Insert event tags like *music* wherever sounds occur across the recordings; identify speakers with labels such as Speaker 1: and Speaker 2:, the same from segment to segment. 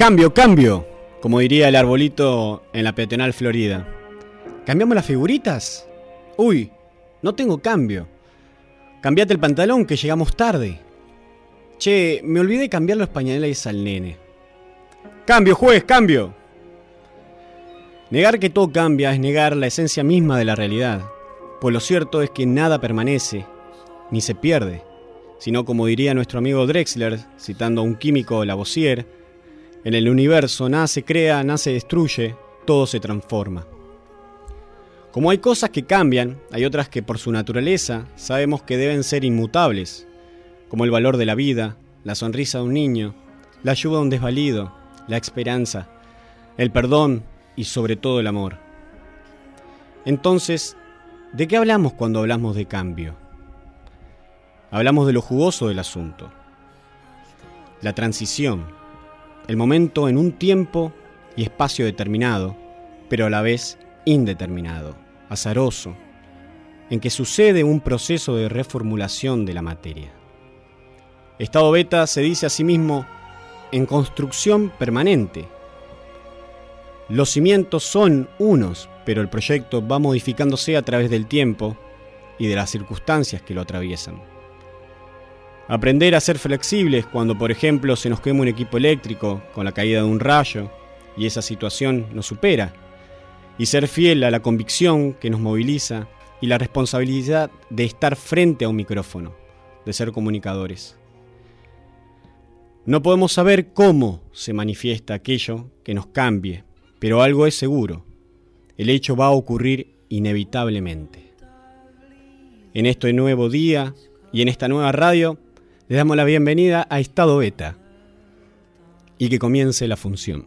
Speaker 1: Cambio, cambio, como diría el arbolito en la peatonal Florida. ¿Cambiamos las figuritas? Uy, no tengo cambio. Cambiate el pantalón que llegamos tarde. Che, me olvidé cambiar los pañales al nene. Cambio, juez, cambio. Negar que todo cambia es negar la esencia misma de la realidad, pues lo cierto es que nada permanece, ni se pierde, sino como diría nuestro amigo Drexler, citando a un químico Lavoisier, en el universo nada se crea, nada se destruye, todo se transforma. Como hay cosas que cambian, hay otras que por su naturaleza sabemos que deben ser inmutables, como el valor de la vida, la sonrisa de un niño, la ayuda a un desvalido, la esperanza, el perdón y sobre todo el amor. Entonces, ¿de qué hablamos cuando hablamos de cambio? Hablamos de lo jugoso del asunto, la transición el momento en un tiempo y espacio determinado, pero a la vez indeterminado, azaroso, en que sucede un proceso de reformulación de la materia. Estado beta se dice a sí mismo en construcción permanente. Los cimientos son unos, pero el proyecto va modificándose a través del tiempo y de las circunstancias que lo atraviesan. Aprender a ser flexibles cuando, por ejemplo, se nos quema un equipo eléctrico con la caída de un rayo y esa situación nos supera. Y ser fiel a la convicción que nos moviliza y la responsabilidad de estar frente a un micrófono, de ser comunicadores. No podemos saber cómo se manifiesta aquello que nos cambie, pero algo es seguro. El hecho va a ocurrir inevitablemente. En este nuevo día y en esta nueva radio, le damos la bienvenida a Estado Beta y que comience la función.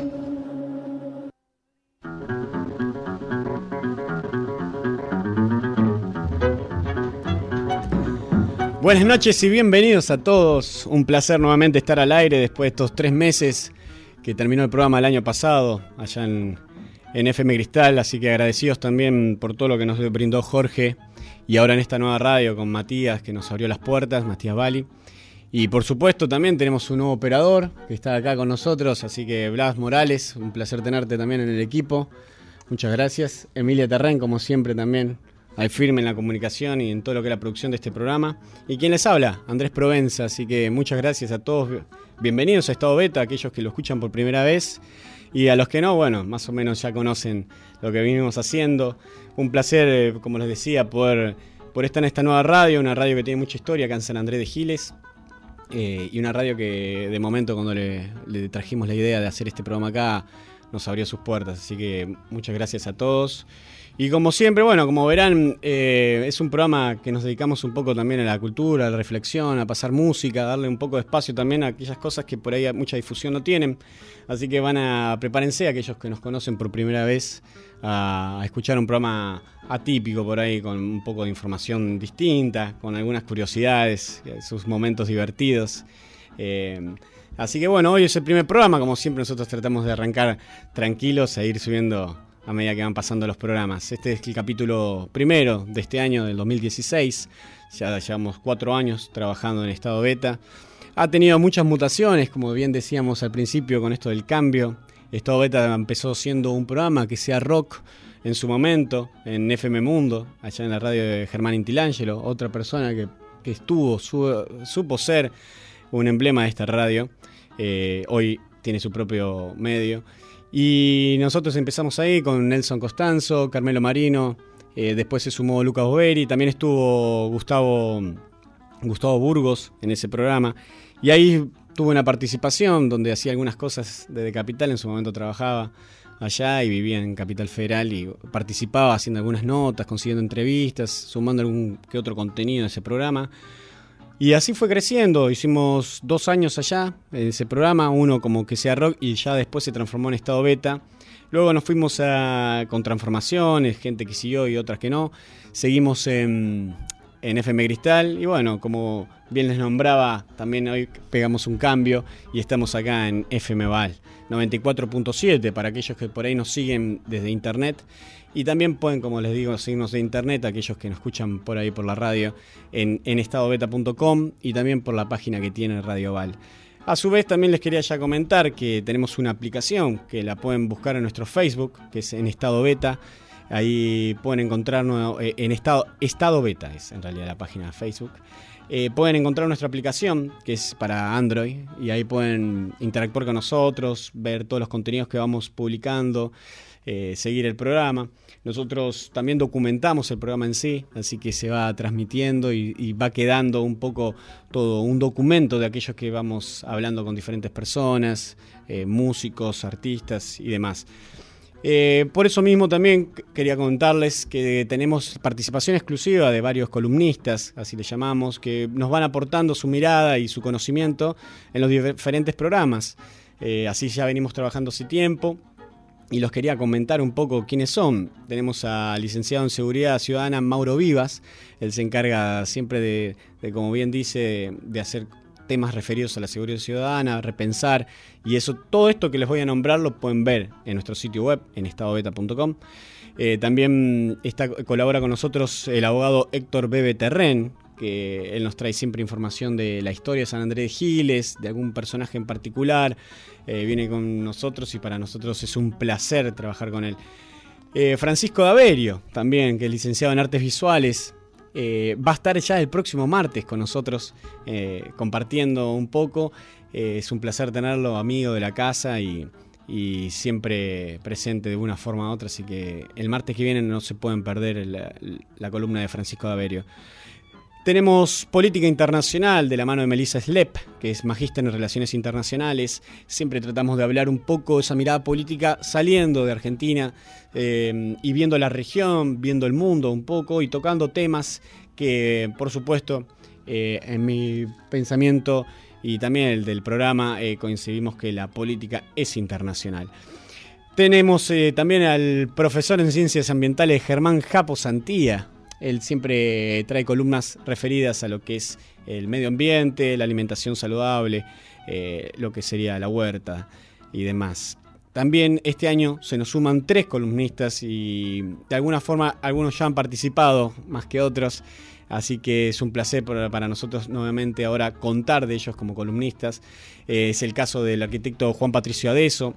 Speaker 1: Buenas noches y bienvenidos a todos. Un placer nuevamente estar al aire después de estos tres meses que terminó el programa el año pasado allá en, FM Cristal. Así que agradecidos también por todo lo que nos brindó Jorge y ahora en esta nueva radio con Matías que nos abrió las puertas, Matías Bali. Y por supuesto también tenemos un nuevo operador que está acá con nosotros, así que Blas Morales, un placer tenerte también en el equipo. Muchas gracias. Emilia Terren, como siempre, también al firme en la comunicación y en todo lo que es la producción de este programa. Y quien les habla, Andrés Provenza. Así que muchas gracias a todos. Bienvenidos a Estado Beta, aquellos que lo escuchan por primera vez. Y a los que no, bueno, más o menos ya conocen lo que vinimos haciendo. Un placer, eh, como les decía, poder, por estar en esta nueva radio, una radio que tiene mucha historia acá en San Andrés de Giles. Eh, y una radio que de momento cuando le trajimos la idea de hacer este programa acá, nos abrió sus puertas. Así que muchas gracias a todos. Y como siempre, bueno, como verán, eh, es un programa que nos dedicamos un poco también a la cultura, a la reflexión, a pasar música, a darle un poco de espacio también a aquellas cosas que por ahí mucha difusión no tienen. Así que van a, prepárense aquellos que nos conocen por primera vez a, escuchar un programa atípico por ahí, con un poco de información distinta, con algunas curiosidades, sus momentos divertidos. Eh, así que bueno, hoy es el primer programa, como siempre nosotros tratamos de arrancar tranquilos e ir subiendo a medida que van pasando los programas. Este es el capítulo primero de este año, del 2016. Ya llevamos cuatro años trabajando en estado beta. Ha tenido muchas mutaciones, como bien decíamos al principio con esto del cambio. Estado beta empezó siendo un programa que sea rock en su momento, en FM Mundo, allá en la radio de Germán Intilangelo, otra persona que, estuvo, supo ser un emblema de esta radio. Eh, hoy tiene su propio medio. Y nosotros empezamos ahí con Nelson Costanzo, Carmelo Marino, eh, después se sumó Lucas Boveri, también estuvo Gustavo, Gustavo Burgos en ese programa. Y ahí tuve una participación donde hacía algunas cosas desde Capital, en su momento trabajaba allá y vivía en Capital Federal y participaba haciendo algunas notas, consiguiendo entrevistas, sumando algún que otro contenido en ese programa. Y así fue creciendo, hicimos dos años allá en ese programa, uno como que sea rock y ya después se transformó en estado beta. Luego nos fuimos a, con transformaciones, gente que siguió y otras que no. Seguimos en, en FM Cristal y bueno, como bien les nombraba, también hoy pegamos un cambio y estamos acá en FM Val 94.7 para aquellos que por ahí nos siguen desde internet y también pueden, como les digo, seguirnos de internet, aquellos que nos escuchan por ahí por la radio, en, estadobeta.com y también por la página que tiene Radio Val. A su vez también les quería ya comentar que tenemos una aplicación que la pueden buscar en nuestro Facebook, que es en estado beta. Ahí pueden encontrarnos eh, en estado, estado beta, es en realidad la página de Facebook. Eh, pueden encontrar nuestra aplicación que es para Android y ahí pueden interactuar con nosotros, ver todos los contenidos que vamos publicando, eh, seguir el programa. Nosotros también documentamos el programa en sí, así que se va transmitiendo y, va quedando un poco todo un documento de aquellos que vamos hablando con diferentes personas, eh, músicos, artistas y demás. Eh, por eso mismo también quería contarles que tenemos participación exclusiva de varios columnistas, así le llamamos, que nos van aportando su mirada y su conocimiento en los diferentes programas. Así ya venimos trabajando hace tiempo y los quería comentar un poco quiénes son. Tenemos al licenciado en Seguridad Ciudadana Mauro Vivas, él se encarga siempre de, como bien dice, de hacer temas referidos a la seguridad ciudadana, repensar, y eso, todo esto que les voy a nombrar lo pueden ver en nuestro sitio web, en estadobeta.com. Eh, también está, colabora con nosotros el abogado Héctor Bebe Terren, que él nos trae siempre información de la historia de San Andrés Giles, de algún personaje en particular. Eh, viene con nosotros y para nosotros es un placer trabajar con él. Eh, Francisco Daverio, también, que es licenciado en artes visuales, eh, va a estar ya el próximo martes con nosotros compartiendo un poco. es un placer tenerlo, amigo de la casa y, siempre presente de una forma u otra. Así que el martes que viene no se pueden perder la, la columna de Francisco Daverio. Tenemos política internacional de la mano de Melissa Slep, que es magíster en relaciones internacionales. Siempre tratamos de hablar un poco de esa mirada política saliendo de Argentina eh, y viendo la región, viendo el mundo un poco y tocando temas que, por supuesto, eh, en mi pensamiento y también el del programa eh, coincidimos que la política es internacional. Tenemos también al profesor en ciencias ambientales Germán Japo Santía, él siempre trae columnas referidas a lo que es el medio ambiente, la alimentación saludable, eh, lo que sería la huerta y demás. También este año se nos suman tres columnistas y de alguna forma algunos ya han participado más que otros, así que es un placer para nosotros nuevamente ahora contar de ellos como columnistas. Eh, es el caso del arquitecto Juan Patricio Adeso,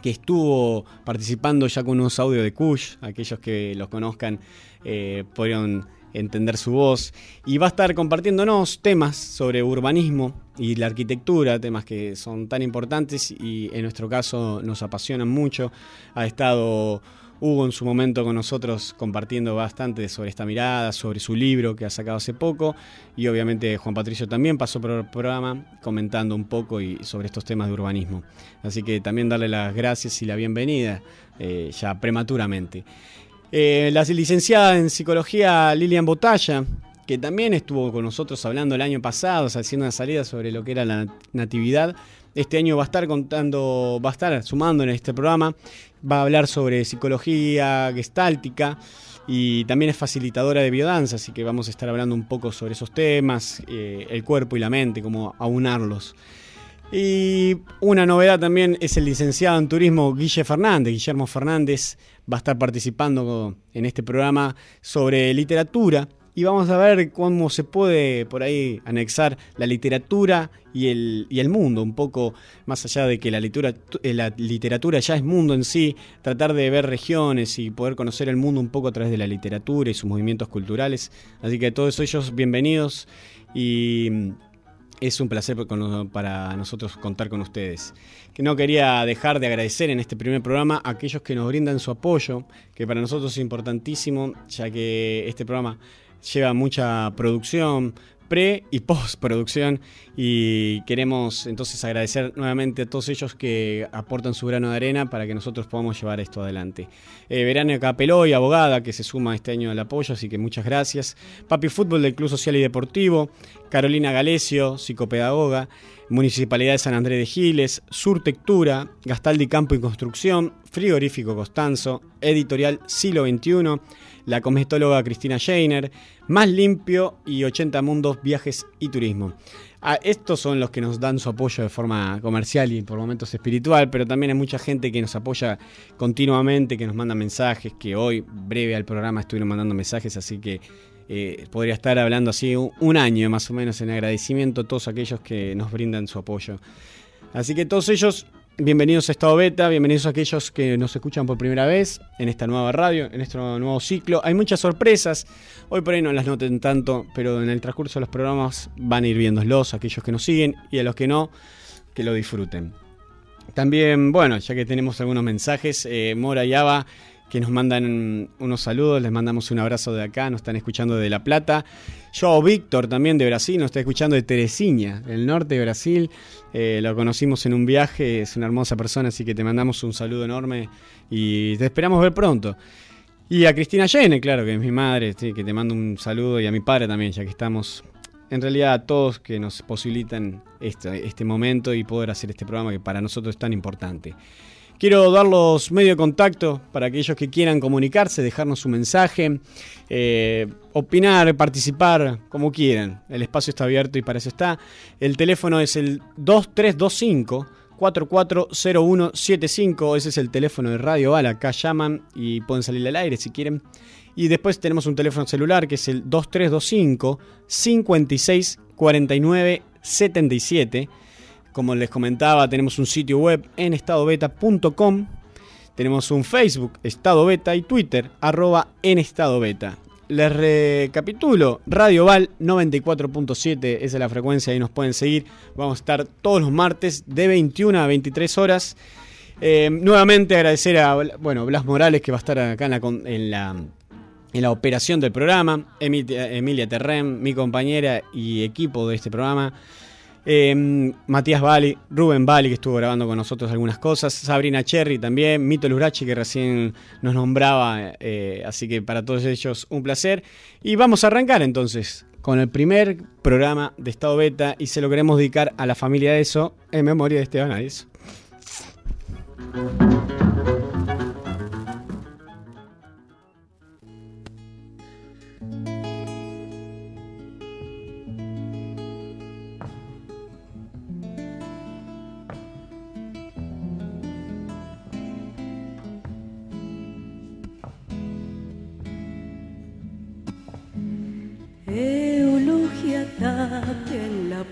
Speaker 1: que estuvo participando ya con unos audios de Kush, aquellos que los conozcan eh, pudieron entender su voz, y va a estar compartiéndonos temas sobre urbanismo y la arquitectura, temas que son tan importantes y en nuestro caso nos apasionan mucho. Ha estado Hugo en su momento con nosotros compartiendo bastante sobre esta mirada, sobre su libro que ha sacado hace poco y obviamente Juan Patricio también pasó por el programa comentando un poco y sobre estos temas de urbanismo. Así que también darle las gracias y la bienvenida eh, ya prematuramente. Eh, la licenciada en psicología Lilian Botalla, que también estuvo con nosotros hablando el año pasado, haciendo una salida sobre lo que era la natividad. Este año va a estar contando, va a estar sumando en este programa va a hablar sobre psicología gestáltica y también es facilitadora de biodanza, así que vamos a estar hablando un poco sobre esos temas, eh, el cuerpo y la mente, cómo aunarlos. Y una novedad también es el licenciado en turismo Guille Fernández. Guillermo Fernández va a estar participando en este programa sobre literatura y vamos a ver cómo se puede por ahí anexar la literatura y el, y el mundo, un poco más allá de que la literatura, eh, la literatura ya es mundo en sí, tratar de ver regiones y poder conocer el mundo un poco a través de la literatura y sus movimientos culturales. Así que todos ellos bienvenidos y es un placer para nosotros contar con ustedes. Que no quería dejar de agradecer en este primer programa a aquellos que nos brindan su apoyo, que para nosotros es importantísimo, ya que este programa lleva mucha producción, pre y postproducción y queremos entonces agradecer nuevamente a todos ellos que aportan su grano de arena para que nosotros podamos llevar esto adelante. Eh, Verano Capeloy, abogada, que se suma este año al apoyo, así que muchas gracias. Papi Fútbol del Club Social y Deportivo, Carolina Galesio, psicopedagoga, Municipalidad de San Andrés de Giles, Surtectura, Gastaldi Campo y Construcción, Frigorífico Costanzo, Editorial Siglo XXI, la cometóloga Cristina Scheiner, Más Limpio y 80 Mundos Viajes y Turismo. Ah, estos son los que nos dan su apoyo de forma comercial y por momentos espiritual, pero también hay mucha gente que nos apoya continuamente, que nos manda mensajes, que hoy, breve al programa, estuvieron mandando mensajes, así que eh, podría estar hablando así un año más o menos en agradecimiento a todos aquellos que nos brindan su apoyo. Así que todos ellos Bienvenidos a Estado Beta, bienvenidos a aquellos que nos escuchan por primera vez en esta nueva radio, en este nuevo ciclo. Hay muchas sorpresas, hoy por ahí no las noten tanto, pero en el transcurso de los programas van a ir viéndolos, aquellos que nos siguen y a los que no, que lo disfruten. También, bueno, ya que tenemos algunos mensajes, eh, Mora y Ava que nos mandan unos saludos, les mandamos un abrazo de acá, nos están escuchando de La Plata. Yo, Víctor, también de Brasil, nos está escuchando de Teresina, el norte de Brasil. Eh, lo conocimos en un viaje, es una hermosa persona, así que te mandamos un saludo enorme y te esperamos ver pronto. Y a Cristina Yene, claro, que es mi madre, que te mando un saludo, y a mi padre también, ya que estamos, en realidad a todos que nos posibilitan este, este momento y poder hacer este programa que para nosotros es tan importante. Quiero dar los medios de contacto para aquellos que quieran comunicarse, dejarnos su mensaje, eh, opinar, participar, como quieran. El espacio está abierto y para eso está. El teléfono es el 2325. 440175, ese es el teléfono de Radio Bala, acá llaman y pueden salir al aire si quieren. Y después tenemos un teléfono celular que es el 2325 56 49 77 como les comentaba, tenemos un sitio web en estadobeta.com. Tenemos un Facebook, Estado Beta, y Twitter, arroba en Estado Beta. Les recapitulo, Radio Val 94.7, esa es la frecuencia, ahí nos pueden seguir. Vamos a estar todos los martes de 21 a 23 horas. Eh, nuevamente agradecer a bueno, Blas Morales que va a estar acá en la, en la, en la operación del programa, Emilia Terren, mi compañera y equipo de este programa. Em, Matías Bali, Rubén Bali, que estuvo grabando con nosotros algunas cosas, Sabrina Cherry también, Mito Lurachi, que recién nos nombraba, eh, así que para todos ellos un placer. Y vamos a arrancar entonces con el primer programa de Estado Beta y se lo queremos dedicar a la familia de eso en memoria de Esteban Arias.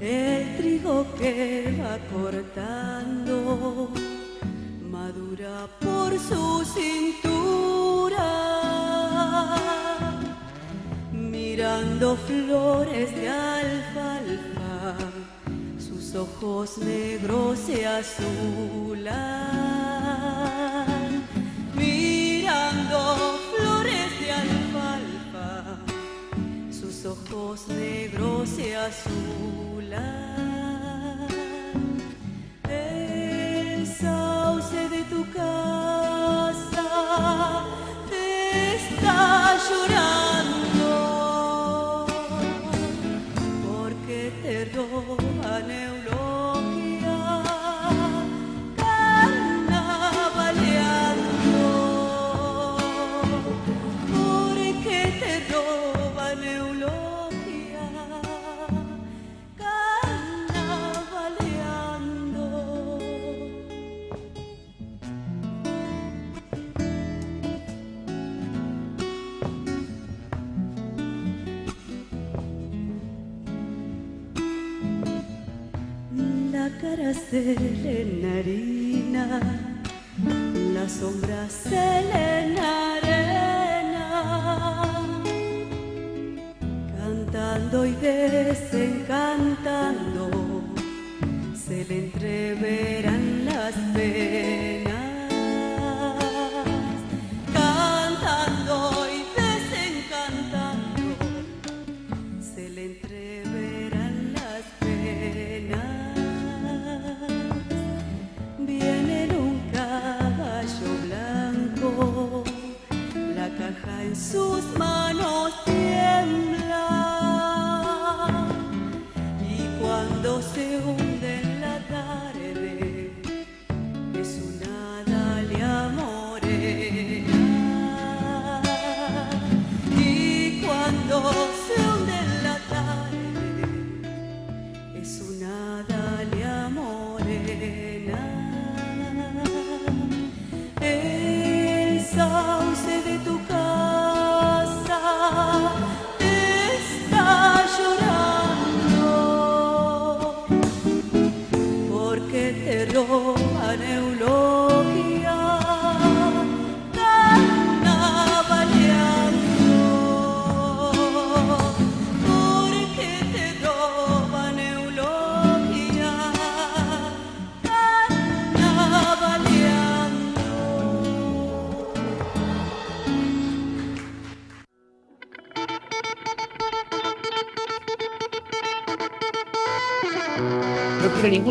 Speaker 2: El trigo que va cortando madura por su cintura, mirando flores de alfalfa, sus ojos negros se azulan, mirando ojos negros se azulan.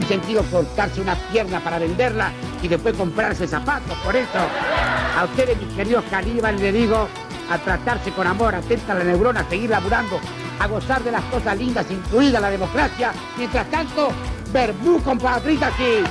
Speaker 3: Sentido cortarse una pierna para venderla y después comprarse zapatos. Por eso, a ustedes, mis queridos caníbales, le digo a tratarse con amor, atenta a la neurona, a seguir laburando, a gozar de las cosas lindas, incluida la democracia. Mientras tanto, verbú, compatriotas, sí.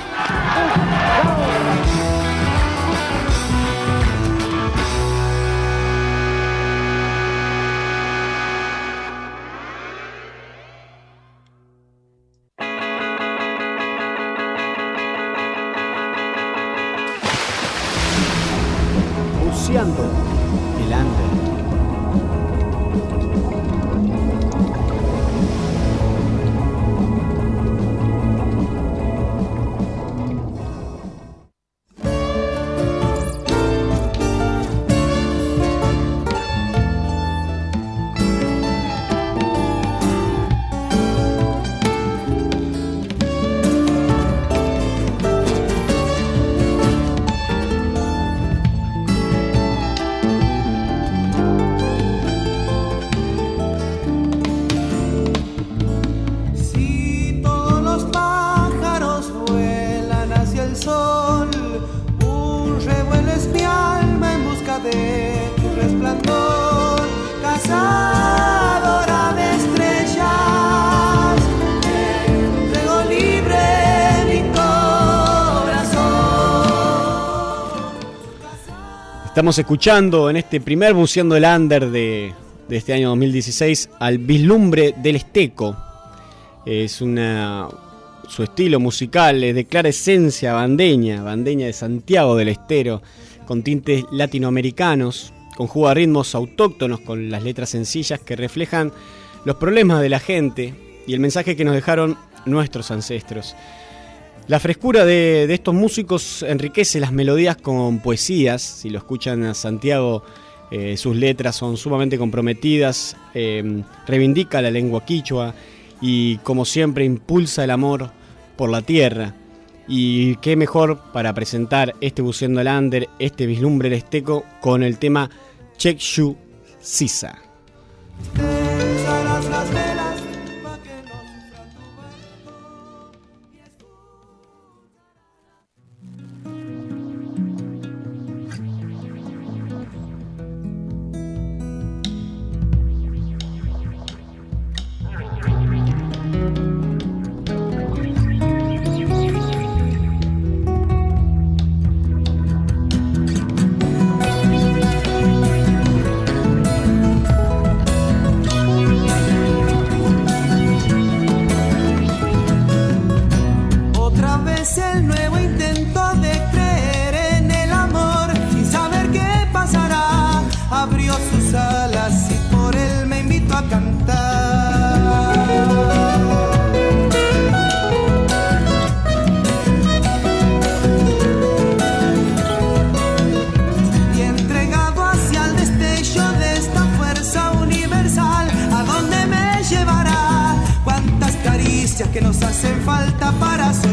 Speaker 1: Estamos escuchando en este primer Buceando el Under de, este año 2016 al Vislumbre del Esteco. Es una. Su estilo musical es de clara esencia bandeña, bandeña de Santiago del Estero, con tintes latinoamericanos, conjuga ritmos autóctonos con las letras sencillas que reflejan los problemas de la gente y el mensaje que nos dejaron nuestros ancestros. La frescura de, estos músicos enriquece las melodías con poesías. Si lo escuchan a Santiago, eh, sus letras son sumamente comprometidas, eh, reivindica la lengua quichua y como siempre impulsa el amor por la tierra. Y qué mejor para presentar este Buceando al Under, este vislumbre esteco, con el tema Check Shu Sisa.
Speaker 4: Que nos hacen falta para.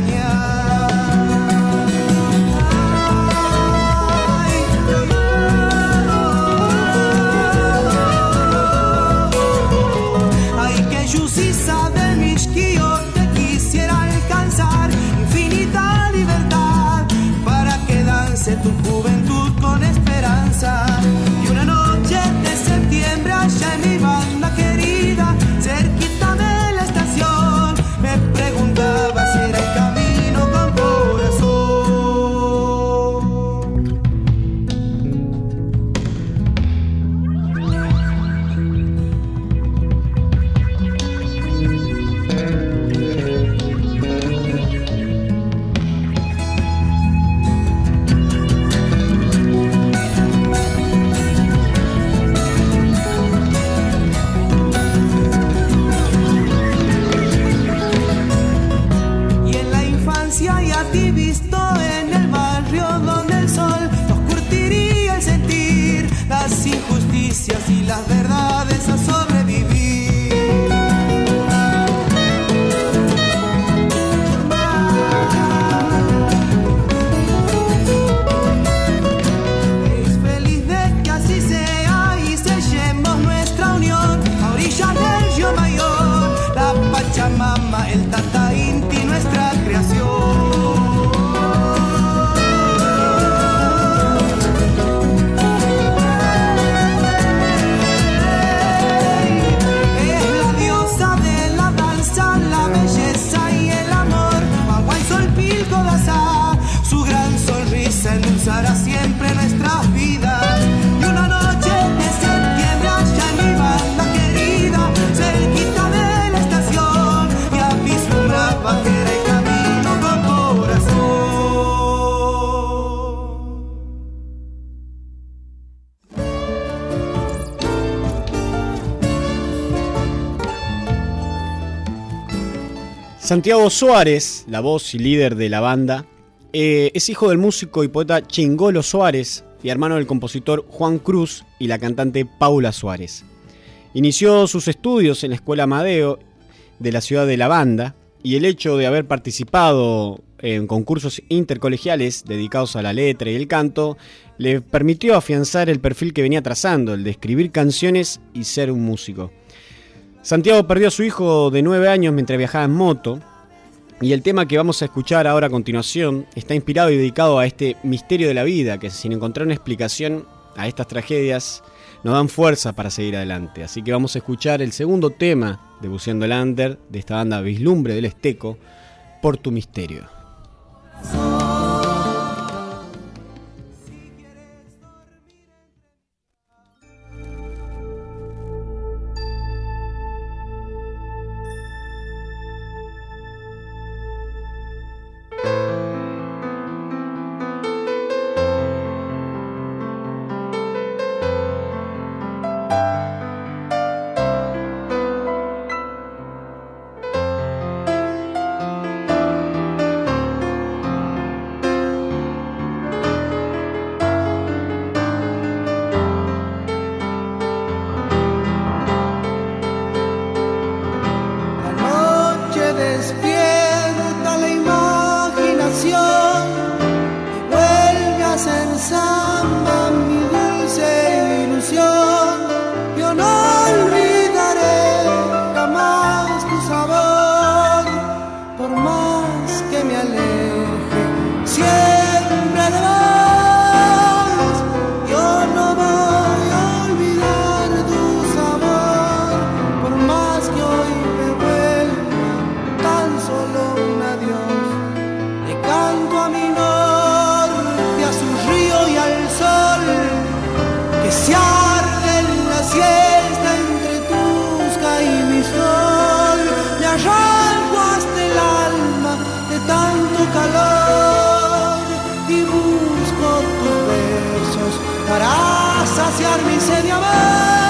Speaker 1: Santiago Suárez, la voz y líder de la banda, eh, es hijo del músico y poeta Chingolo Suárez y hermano del compositor Juan Cruz y la cantante Paula Suárez. Inició sus estudios en la Escuela Amadeo de la ciudad de La Banda y el hecho de haber participado en concursos intercolegiales dedicados a la letra y el canto le permitió afianzar el perfil que venía trazando, el de escribir canciones y ser un músico. Santiago perdió a su hijo de 9 años mientras viajaba en moto. Y el tema que vamos a escuchar ahora a continuación está inspirado y dedicado a este misterio de la vida, que sin encontrar una explicación a estas tragedias nos dan fuerza para seguir adelante. Así que vamos a escuchar el segundo tema de Buceando el Under de esta banda Vislumbre del Esteco, Por tu Misterio.
Speaker 4: Para saciar mi.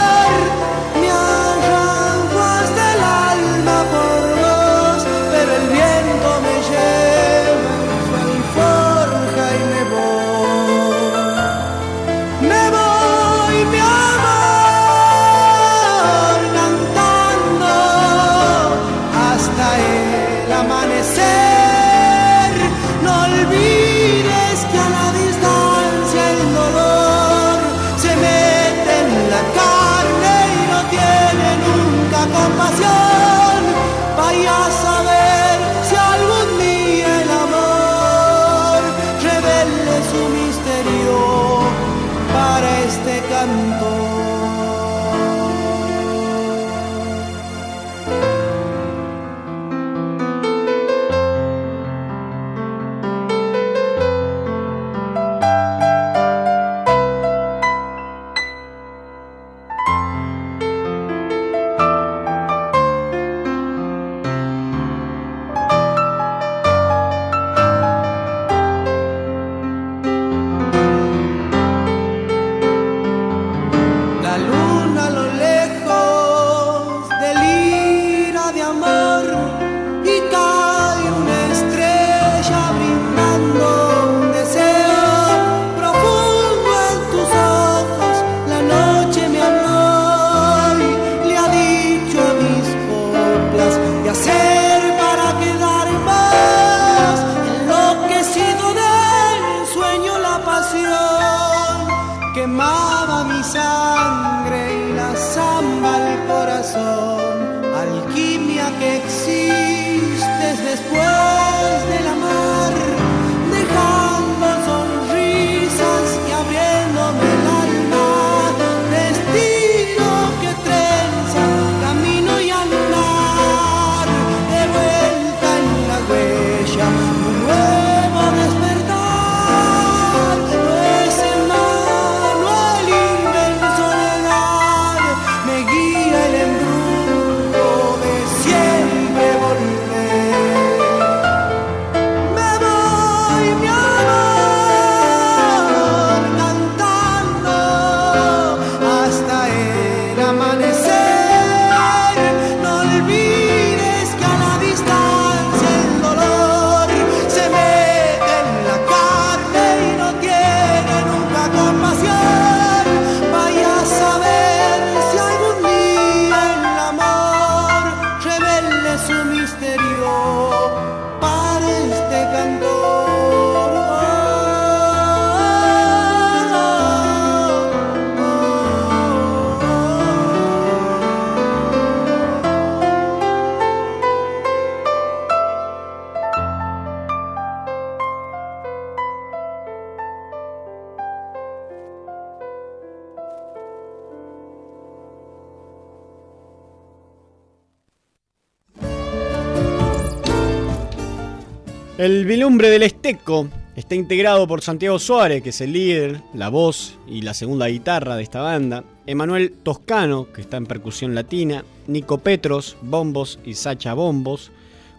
Speaker 4: Del
Speaker 1: Esteco está integrado por Santiago Suárez, que es el líder, la voz y la segunda guitarra de esta banda, Emanuel Toscano, que está en percusión latina, Nico Petros, bombos y Sacha bombos,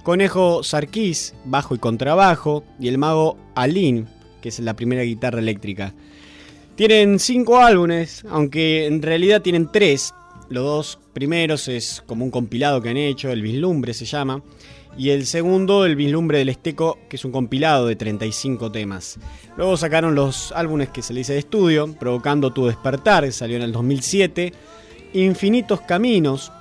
Speaker 1: Conejo Sarkis, bajo y contrabajo, y el mago Alin, que es la primera guitarra eléctrica. Tienen cinco álbumes, aunque en realidad tienen tres. Los dos primeros es como un compilado que han hecho, el Vislumbre se llama. Y el segundo, el Vislumbre del Esteco, que es un compilado de 35 temas. Luego sacaron los álbumes que se le dice de estudio, Provocando tu despertar, que salió en el 2007. Infinitos Caminos,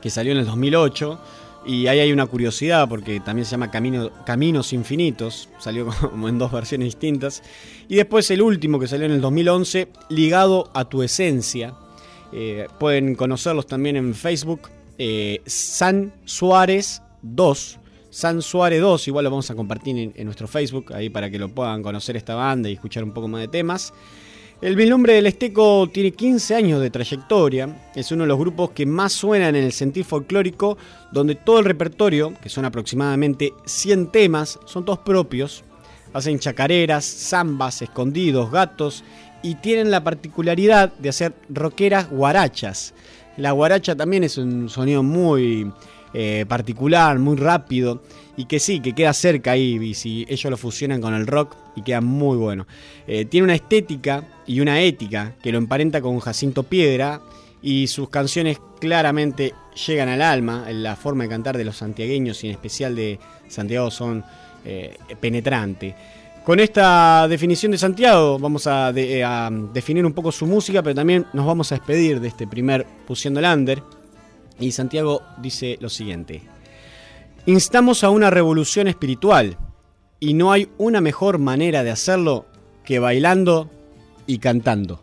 Speaker 1: que salió en el 2008. Y ahí hay una curiosidad porque también se llama Camino- Caminos Infinitos, salió como en dos versiones distintas. Y después el último que salió en el 2011, Ligado a tu Esencia. Eh, pueden conocerlos también en Facebook, eh, San Suárez 2. San Suárez 2, igual lo vamos a compartir en, nuestro Facebook, ahí para que lo puedan conocer esta banda y escuchar un poco más de temas. El Vislumbre del Esteco tiene 15 años de trayectoria, es uno de los grupos que más suenan en el sentir folclórico, donde todo el repertorio, que son aproximadamente 100 temas, son todos propios. Hacen chacareras, zambas, escondidos, gatos y tienen la particularidad de hacer rockeras guarachas. La guaracha también es un sonido muy eh, particular, muy rápido
Speaker 4: y que sí, que queda cerca ahí, y si ellos lo fusionan con el rock y queda muy bueno. Eh, tiene una estética y una ética que lo emparenta con Jacinto Piedra y sus canciones claramente llegan al alma, la forma de cantar de los santiagueños y en especial de Santiago son eh, penetrantes. Con esta definición de Santiago vamos a, de- a definir un poco su música, pero también nos vamos a despedir de este primer Pusiendo Lander. Y Santiago dice lo siguiente. Instamos a una revolución espiritual y no hay una mejor manera de hacerlo que bailando y cantando.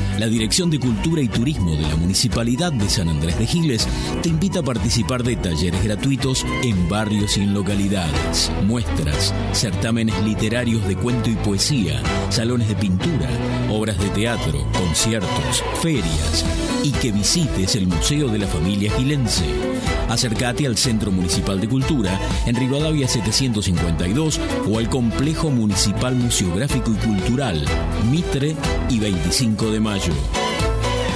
Speaker 5: La Dirección de Cultura y Turismo de la Municipalidad de San Andrés de Giles te invita a participar de talleres gratuitos en barrios y en localidades, muestras, certámenes literarios de cuento y poesía, salones de pintura, obras de teatro, conciertos, ferias y que visites el Museo de la Familia Gilense. Acércate al Centro Municipal de Cultura en Rivadavia 752 o al Complejo Municipal Museográfico y Cultural Mitre y 25 de Mayo.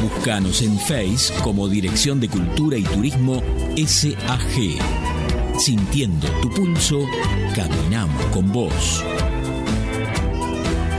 Speaker 5: Búscanos en Face como Dirección de Cultura y Turismo SAG. Sintiendo tu pulso, caminamos con vos.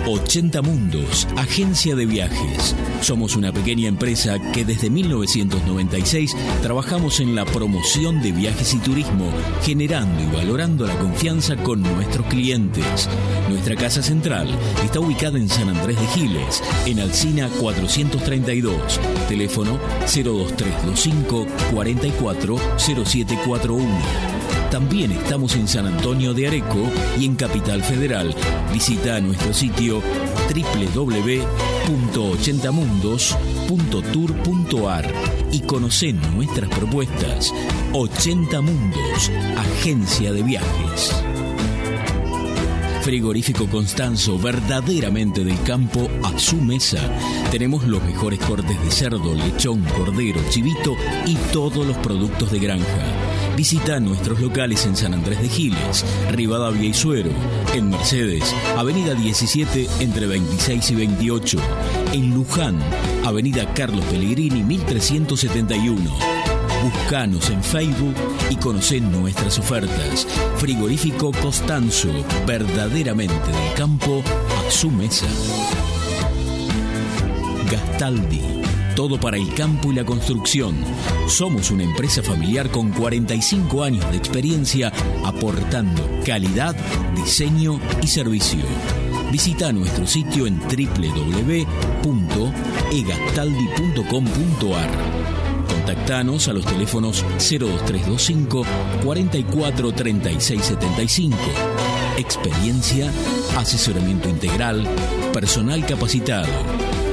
Speaker 5: 80 Mundos, agencia de viajes. Somos una pequeña empresa que desde 1996 trabajamos en la promoción de viajes y turismo, generando y valorando la confianza con nuestros clientes. Nuestra casa central está ubicada en San Andrés de Giles, en Alcina 432, teléfono 02325 440741. También estamos en San Antonio de Areco y en Capital Federal. Visita nuestro sitio www.80mundos.tour.ar y conoce nuestras propuestas. 80 Mundos, agencia de viajes. Frigorífico Constanzo, verdaderamente del campo a su mesa. Tenemos los mejores cortes de cerdo, lechón, cordero, chivito y todos los productos de granja. Visita nuestros locales en San Andrés de Giles, Rivadavia y Suero, en Mercedes, Avenida 17 entre 26 y 28, en Luján, Avenida Carlos Pellegrini 1371. Buscanos en Facebook y conocé nuestras ofertas. Frigorífico Costanzo, verdaderamente del campo a su mesa. Gastaldi, todo para el campo y la construcción. Somos una empresa familiar con 45 años de experiencia aportando calidad, diseño y servicio. Visita nuestro sitio en www.egastaldi.com.ar. Contactanos a los teléfonos 02325 44 36 75. Experiencia, asesoramiento integral, personal capacitado,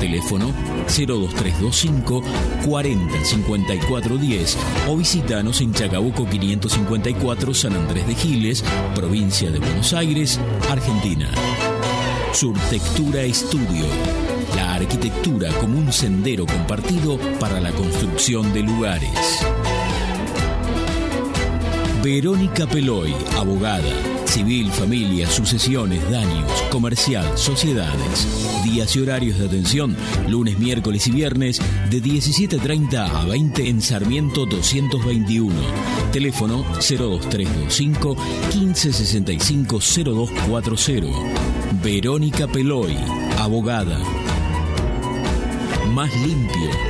Speaker 5: Teléfono 02325 40 54 10 o visitanos en Chacabuco 554 San Andrés de Giles, provincia de Buenos Aires, Argentina. Surtectura Estudio. La arquitectura como un sendero compartido para la construcción de lugares. Verónica Peloy, abogada. Civil, familia, sucesiones, daños, comercial, sociedades. Días y horarios de atención, lunes, miércoles y viernes, de 17.30 a 20 en Sarmiento 221. Teléfono 02325 1565 0240. Verónica Peloy, abogada. Más limpio.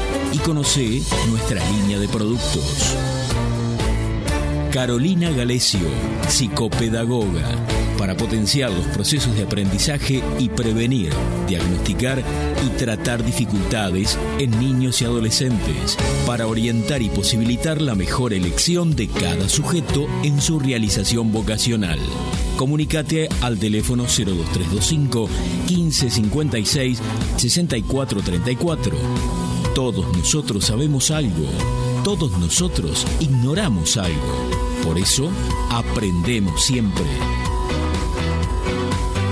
Speaker 5: y conoce nuestra línea de productos. Carolina Galesio, psicopedagoga, para potenciar los procesos de aprendizaje y prevenir, diagnosticar y tratar dificultades en niños y adolescentes, para orientar y posibilitar la mejor elección de cada sujeto en su realización vocacional. Comunícate al teléfono 02325 1556 6434. Todos nosotros sabemos algo, todos nosotros ignoramos algo. Por eso, aprendemos siempre.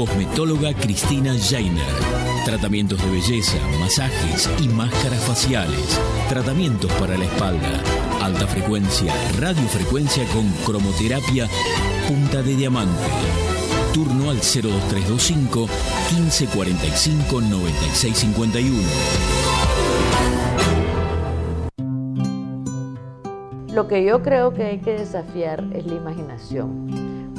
Speaker 5: Cosmetóloga Cristina Jainer. Tratamientos de belleza, masajes y máscaras faciales. Tratamientos para la espalda. Alta frecuencia, radiofrecuencia con cromoterapia punta de diamante. Turno al 02325 1545 9651.
Speaker 6: Lo que yo creo que hay que desafiar es la imaginación,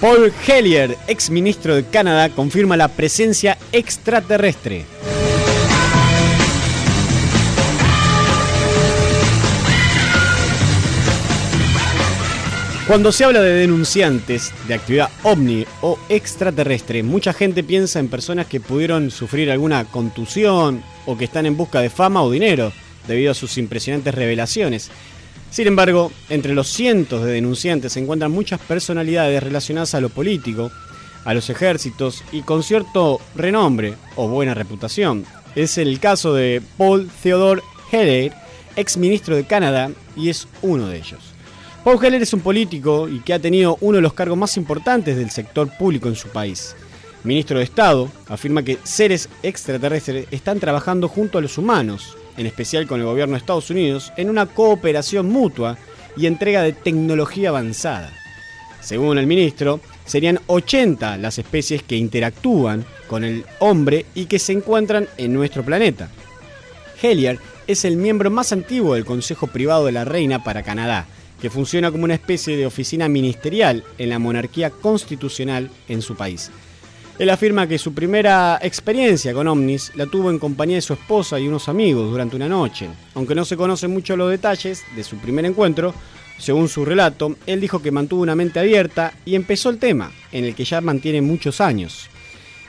Speaker 1: Paul Hellier, ex ministro de Canadá, confirma la presencia extraterrestre. Cuando se habla de denunciantes de actividad ovni o extraterrestre, mucha gente piensa en personas que pudieron sufrir alguna contusión o que están en busca de fama o dinero debido a sus impresionantes revelaciones. Sin embargo, entre los cientos de denunciantes se encuentran muchas personalidades relacionadas a lo político, a los ejércitos y con cierto renombre o buena reputación. Es el caso de Paul Theodore Heller, ex ministro de Canadá, y es uno de ellos. Paul Heller es un político y que ha tenido uno de los cargos más importantes del sector público en su país. Ministro de Estado afirma que seres extraterrestres están trabajando junto a los humanos, en especial con el gobierno de Estados Unidos, en una cooperación mutua y entrega de tecnología avanzada. Según el ministro, serían 80 las especies que interactúan con el hombre y que se encuentran en nuestro planeta. Hellier es el miembro más antiguo del Consejo Privado de la Reina para Canadá, que funciona como una especie de oficina ministerial en la monarquía constitucional en su país. Él afirma que su primera experiencia con ovnis la tuvo en compañía de su esposa y unos amigos durante una noche. Aunque no se conocen mucho los detalles de su primer encuentro, según su relato, él dijo que mantuvo una mente abierta y empezó el tema, en el que ya mantiene muchos años.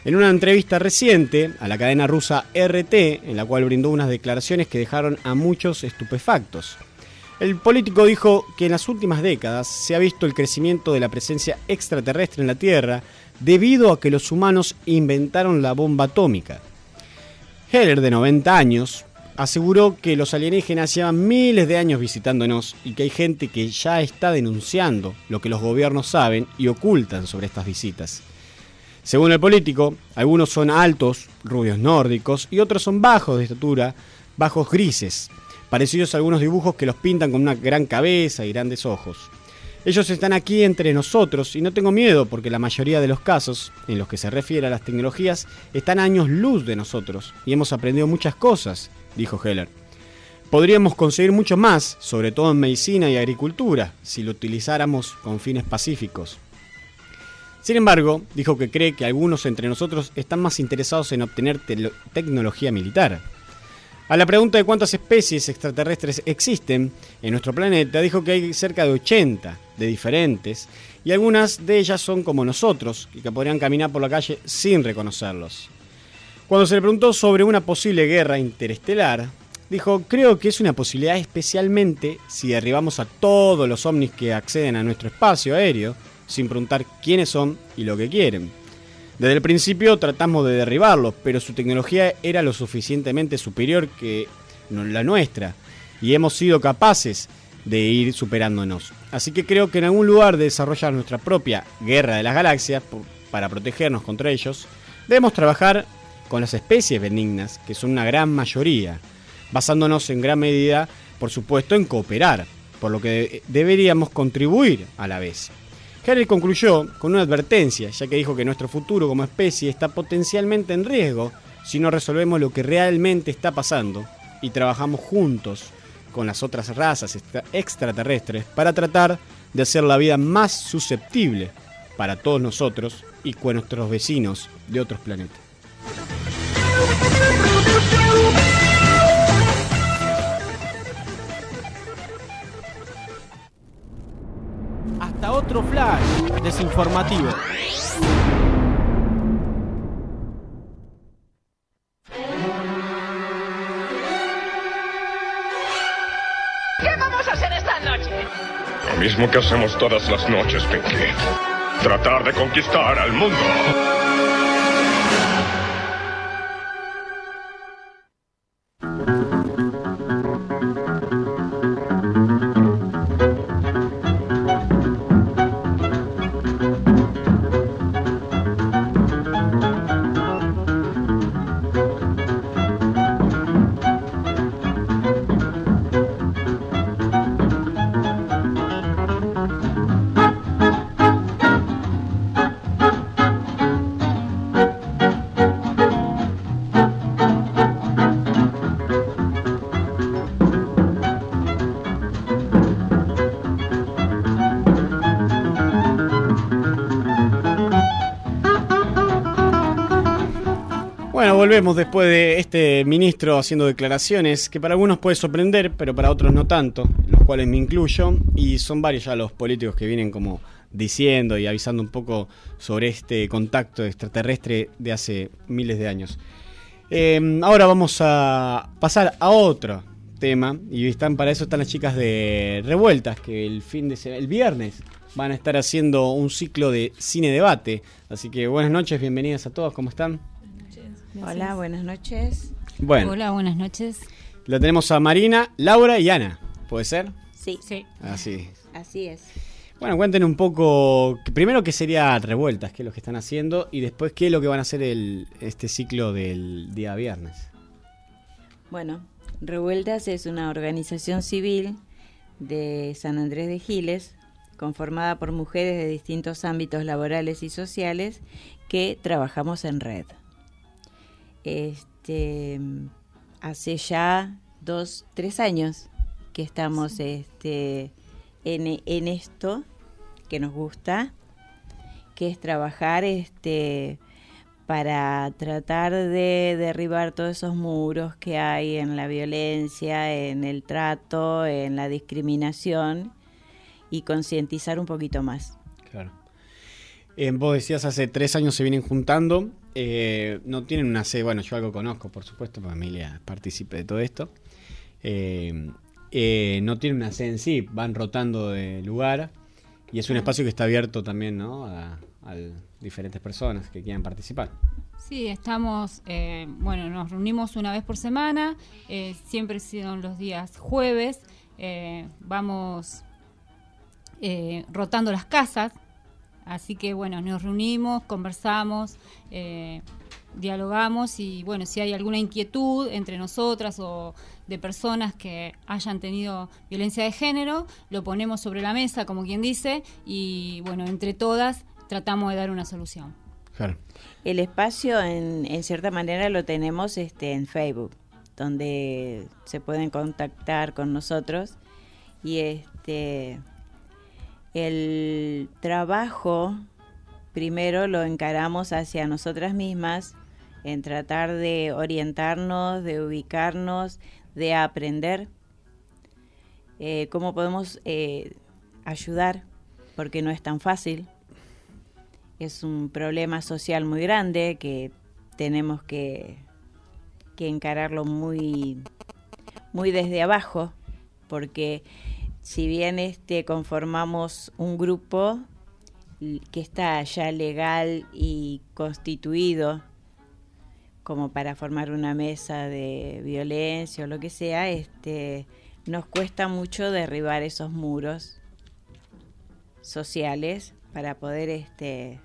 Speaker 1: En una entrevista reciente a la cadena rusa RT, en la cual brindó unas declaraciones que dejaron a muchos estupefactos. El político dijo que en las últimas décadas se ha visto el crecimiento de la presencia extraterrestre en la Tierra debido a que los humanos inventaron la bomba atómica. Heller, de 90 años, aseguró que los alienígenas llevan miles de años visitándonos y que hay gente que ya está denunciando lo que los gobiernos saben y ocultan sobre estas visitas. Según el político, algunos son altos, rubios nórdicos, y otros son bajos de estatura, bajos grises, parecidos a algunos dibujos que los pintan con una gran cabeza y grandes ojos. Ellos están aquí entre nosotros y no tengo miedo porque la mayoría de los casos en los que se refiere a las tecnologías están a años luz de nosotros y hemos aprendido muchas cosas, dijo Heller. Podríamos conseguir mucho más, sobre todo en medicina y agricultura, si lo utilizáramos con fines pacíficos. Sin embargo, dijo que cree que algunos entre nosotros están más interesados en obtener tecnología militar. A la pregunta de cuántas especies extraterrestres existen en nuestro planeta, dijo que hay cerca de 80 de diferentes, y algunas de ellas son como nosotros, y que podrían caminar por la calle sin reconocerlos. Cuando se le preguntó sobre una posible guerra interestelar, dijo, creo que es una posibilidad especialmente si derribamos a todos los ovnis que acceden a nuestro espacio aéreo, sin preguntar quiénes son y lo que quieren. Desde el principio tratamos de derribarlos, pero su tecnología era lo suficientemente superior que la nuestra, y hemos sido capaces de ir superándonos. Así que creo que en algún lugar de desarrollar nuestra propia guerra de las galaxias, para protegernos contra ellos, debemos trabajar con las especies benignas, que son una gran mayoría, basándonos en gran medida, por supuesto, en cooperar, por lo que deberíamos contribuir a la vez. Harry concluyó con una advertencia, ya que dijo que nuestro futuro como especie está potencialmente en riesgo si no resolvemos lo que realmente está pasando y trabajamos juntos con las otras razas extraterrestres para tratar de hacer la vida más susceptible para todos nosotros y con nuestros vecinos de otros planetas. otro flash desinformativo.
Speaker 7: ¿Qué vamos a hacer esta noche?
Speaker 8: Lo mismo que hacemos todas las noches, Pinky. Tratar de conquistar al mundo.
Speaker 1: Volvemos después de este ministro haciendo declaraciones que para algunos puede sorprender, pero para otros no tanto, los cuales me incluyo, y son varios ya los políticos que vienen como diciendo y avisando un poco sobre este contacto extraterrestre de hace miles de años. Eh, ahora vamos a pasar a otro tema, y están para eso están las chicas de Revueltas, que el fin de el viernes van a estar haciendo un ciclo de cine debate. Así que buenas noches, bienvenidas a todos, ¿cómo están?
Speaker 9: Hola, buenas noches.
Speaker 1: Bueno.
Speaker 10: Hola, buenas noches.
Speaker 1: La tenemos a Marina, Laura y Ana. ¿Puede ser?
Speaker 9: Sí.
Speaker 10: Sí.
Speaker 1: Así.
Speaker 9: Así es.
Speaker 1: Bueno, cuenten un poco, primero qué sería Revueltas, qué es lo que están haciendo, y después qué es lo que van a hacer el, este ciclo del día viernes.
Speaker 9: Bueno, Revueltas es una organización civil de San Andrés de Giles, conformada por mujeres de distintos ámbitos laborales y sociales que trabajamos en red. Este, hace ya dos, tres años que estamos este, en, en esto que nos gusta, que es trabajar este, para tratar de derribar todos esos muros que hay en la violencia, en el trato, en la discriminación y concientizar un poquito más.
Speaker 1: Claro. Eh, vos decías hace tres años se vienen juntando. eh, no tienen una sede, bueno, yo algo conozco, por supuesto, mi familia participe de todo esto. Eh, no tienen una sede en sí, van rotando de lugar y es un espacio que está abierto también ¿no? a, a diferentes personas que quieran participar.
Speaker 10: Sí, estamos, bueno, nos reunimos una vez por semana, siempre son los días jueves, vamos rotando las casas, así que bueno, nos reunimos, conversamos, eh, dialogamos y bueno, si hay alguna inquietud entre nosotras o de personas que hayan tenido violencia de género, lo ponemos sobre la mesa, como quien dice, y bueno, entre todas tratamos de dar una solución.
Speaker 1: Claro.
Speaker 9: El espacio, en, en cierta manera, lo tenemos este, en Facebook, donde se pueden contactar con nosotros. Y este el trabajo, primero lo encaramos hacia nosotras mismas, en tratar de orientarnos, de ubicarnos, de aprender eh, cómo podemos eh, ayudar, porque no es tan fácil. Es un problema social muy grande que tenemos que, que encararlo muy, muy desde abajo, porque si bien este conformamos un grupo que está ya legal y constituido como para formar una mesa de violencia o lo que sea, este nos cuesta mucho derribar esos muros sociales para poder este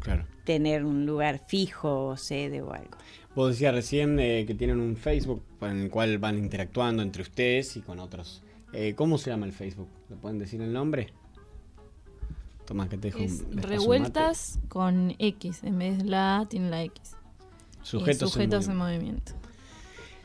Speaker 1: Claro.
Speaker 9: tener un lugar fijo o sede o algo.
Speaker 1: Vos decías recién eh, que tienen un Facebook en el cual van interactuando entre ustedes y con otros. Eh, ¿Cómo se llama el Facebook? ¿Le pueden decir el nombre? Toma, que te dejo un-
Speaker 11: Es
Speaker 1: mate.
Speaker 11: revueltas con X, en vez de la A tiene la X.
Speaker 1: Sujetos en
Speaker 11: sujetos en movimiento.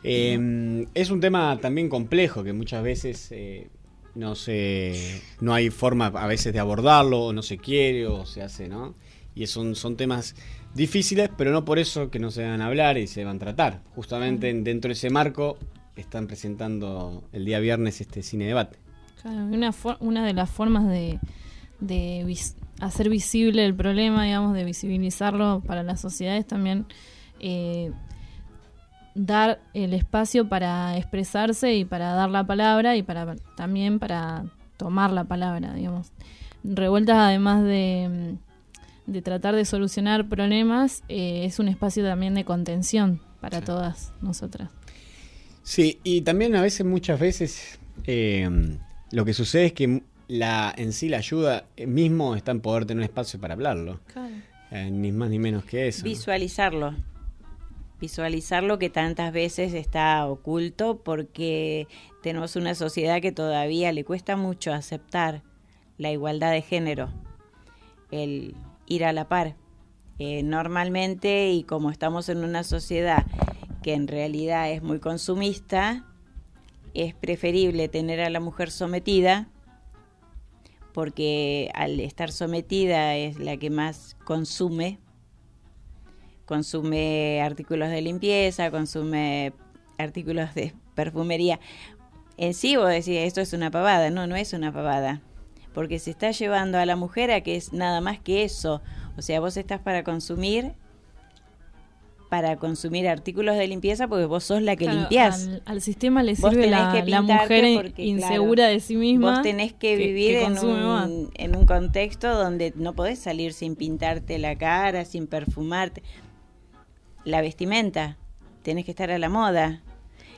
Speaker 1: Eh, es un tema también complejo que muchas veces eh, no se, no hay forma a veces de abordarlo, o no se quiere, o se hace, ¿no? Y son, son temas difíciles, pero no por eso que no se van a hablar y se van a tratar. Justamente en- dentro de ese marco están presentando el día viernes este cine debate.
Speaker 11: Claro, una, for- una de las formas de, de vis- hacer visible el problema, digamos, de visibilizarlo para la sociedad es también eh, dar el espacio para expresarse y para dar la palabra y para también para tomar la palabra, digamos. Revueltas, además de, de tratar de solucionar problemas, eh, es un espacio también de contención para todas nosotras.
Speaker 1: Sí, y también a veces, muchas veces, eh, lo que sucede es que la, en sí la ayuda mismo está en poder tener un espacio para hablarlo. Eh, ni más ni menos que eso.
Speaker 9: Visualizarlo. Visualizarlo que tantas veces está oculto porque tenemos una sociedad que todavía le cuesta mucho aceptar la igualdad de género, el ir a la par. Eh, normalmente, y como estamos en una sociedad que en realidad es muy consumista, es preferible tener a la mujer sometida porque al estar sometida es la que más consume, consume artículos de limpieza, consume artículos de perfumería. En sí vos decís, esto es una pavada, no, no es una pavada, porque se está llevando a la mujer a que es nada más que eso, o sea, vos estás para consumir para consumir artículos de limpieza porque vos sos la que
Speaker 11: Claro,
Speaker 9: limpiás.
Speaker 11: Al, al sistema le
Speaker 9: Vos
Speaker 11: sirve la,
Speaker 9: que
Speaker 11: la mujer
Speaker 9: porque,
Speaker 11: insegura
Speaker 9: claro,
Speaker 11: de sí misma.
Speaker 9: Vos tenés que, vivir
Speaker 11: que
Speaker 9: en,
Speaker 11: consume más.
Speaker 9: un, en un contexto donde no podés salir sin pintarte la cara, sin perfumarte. La vestimenta, tenés que estar a la moda.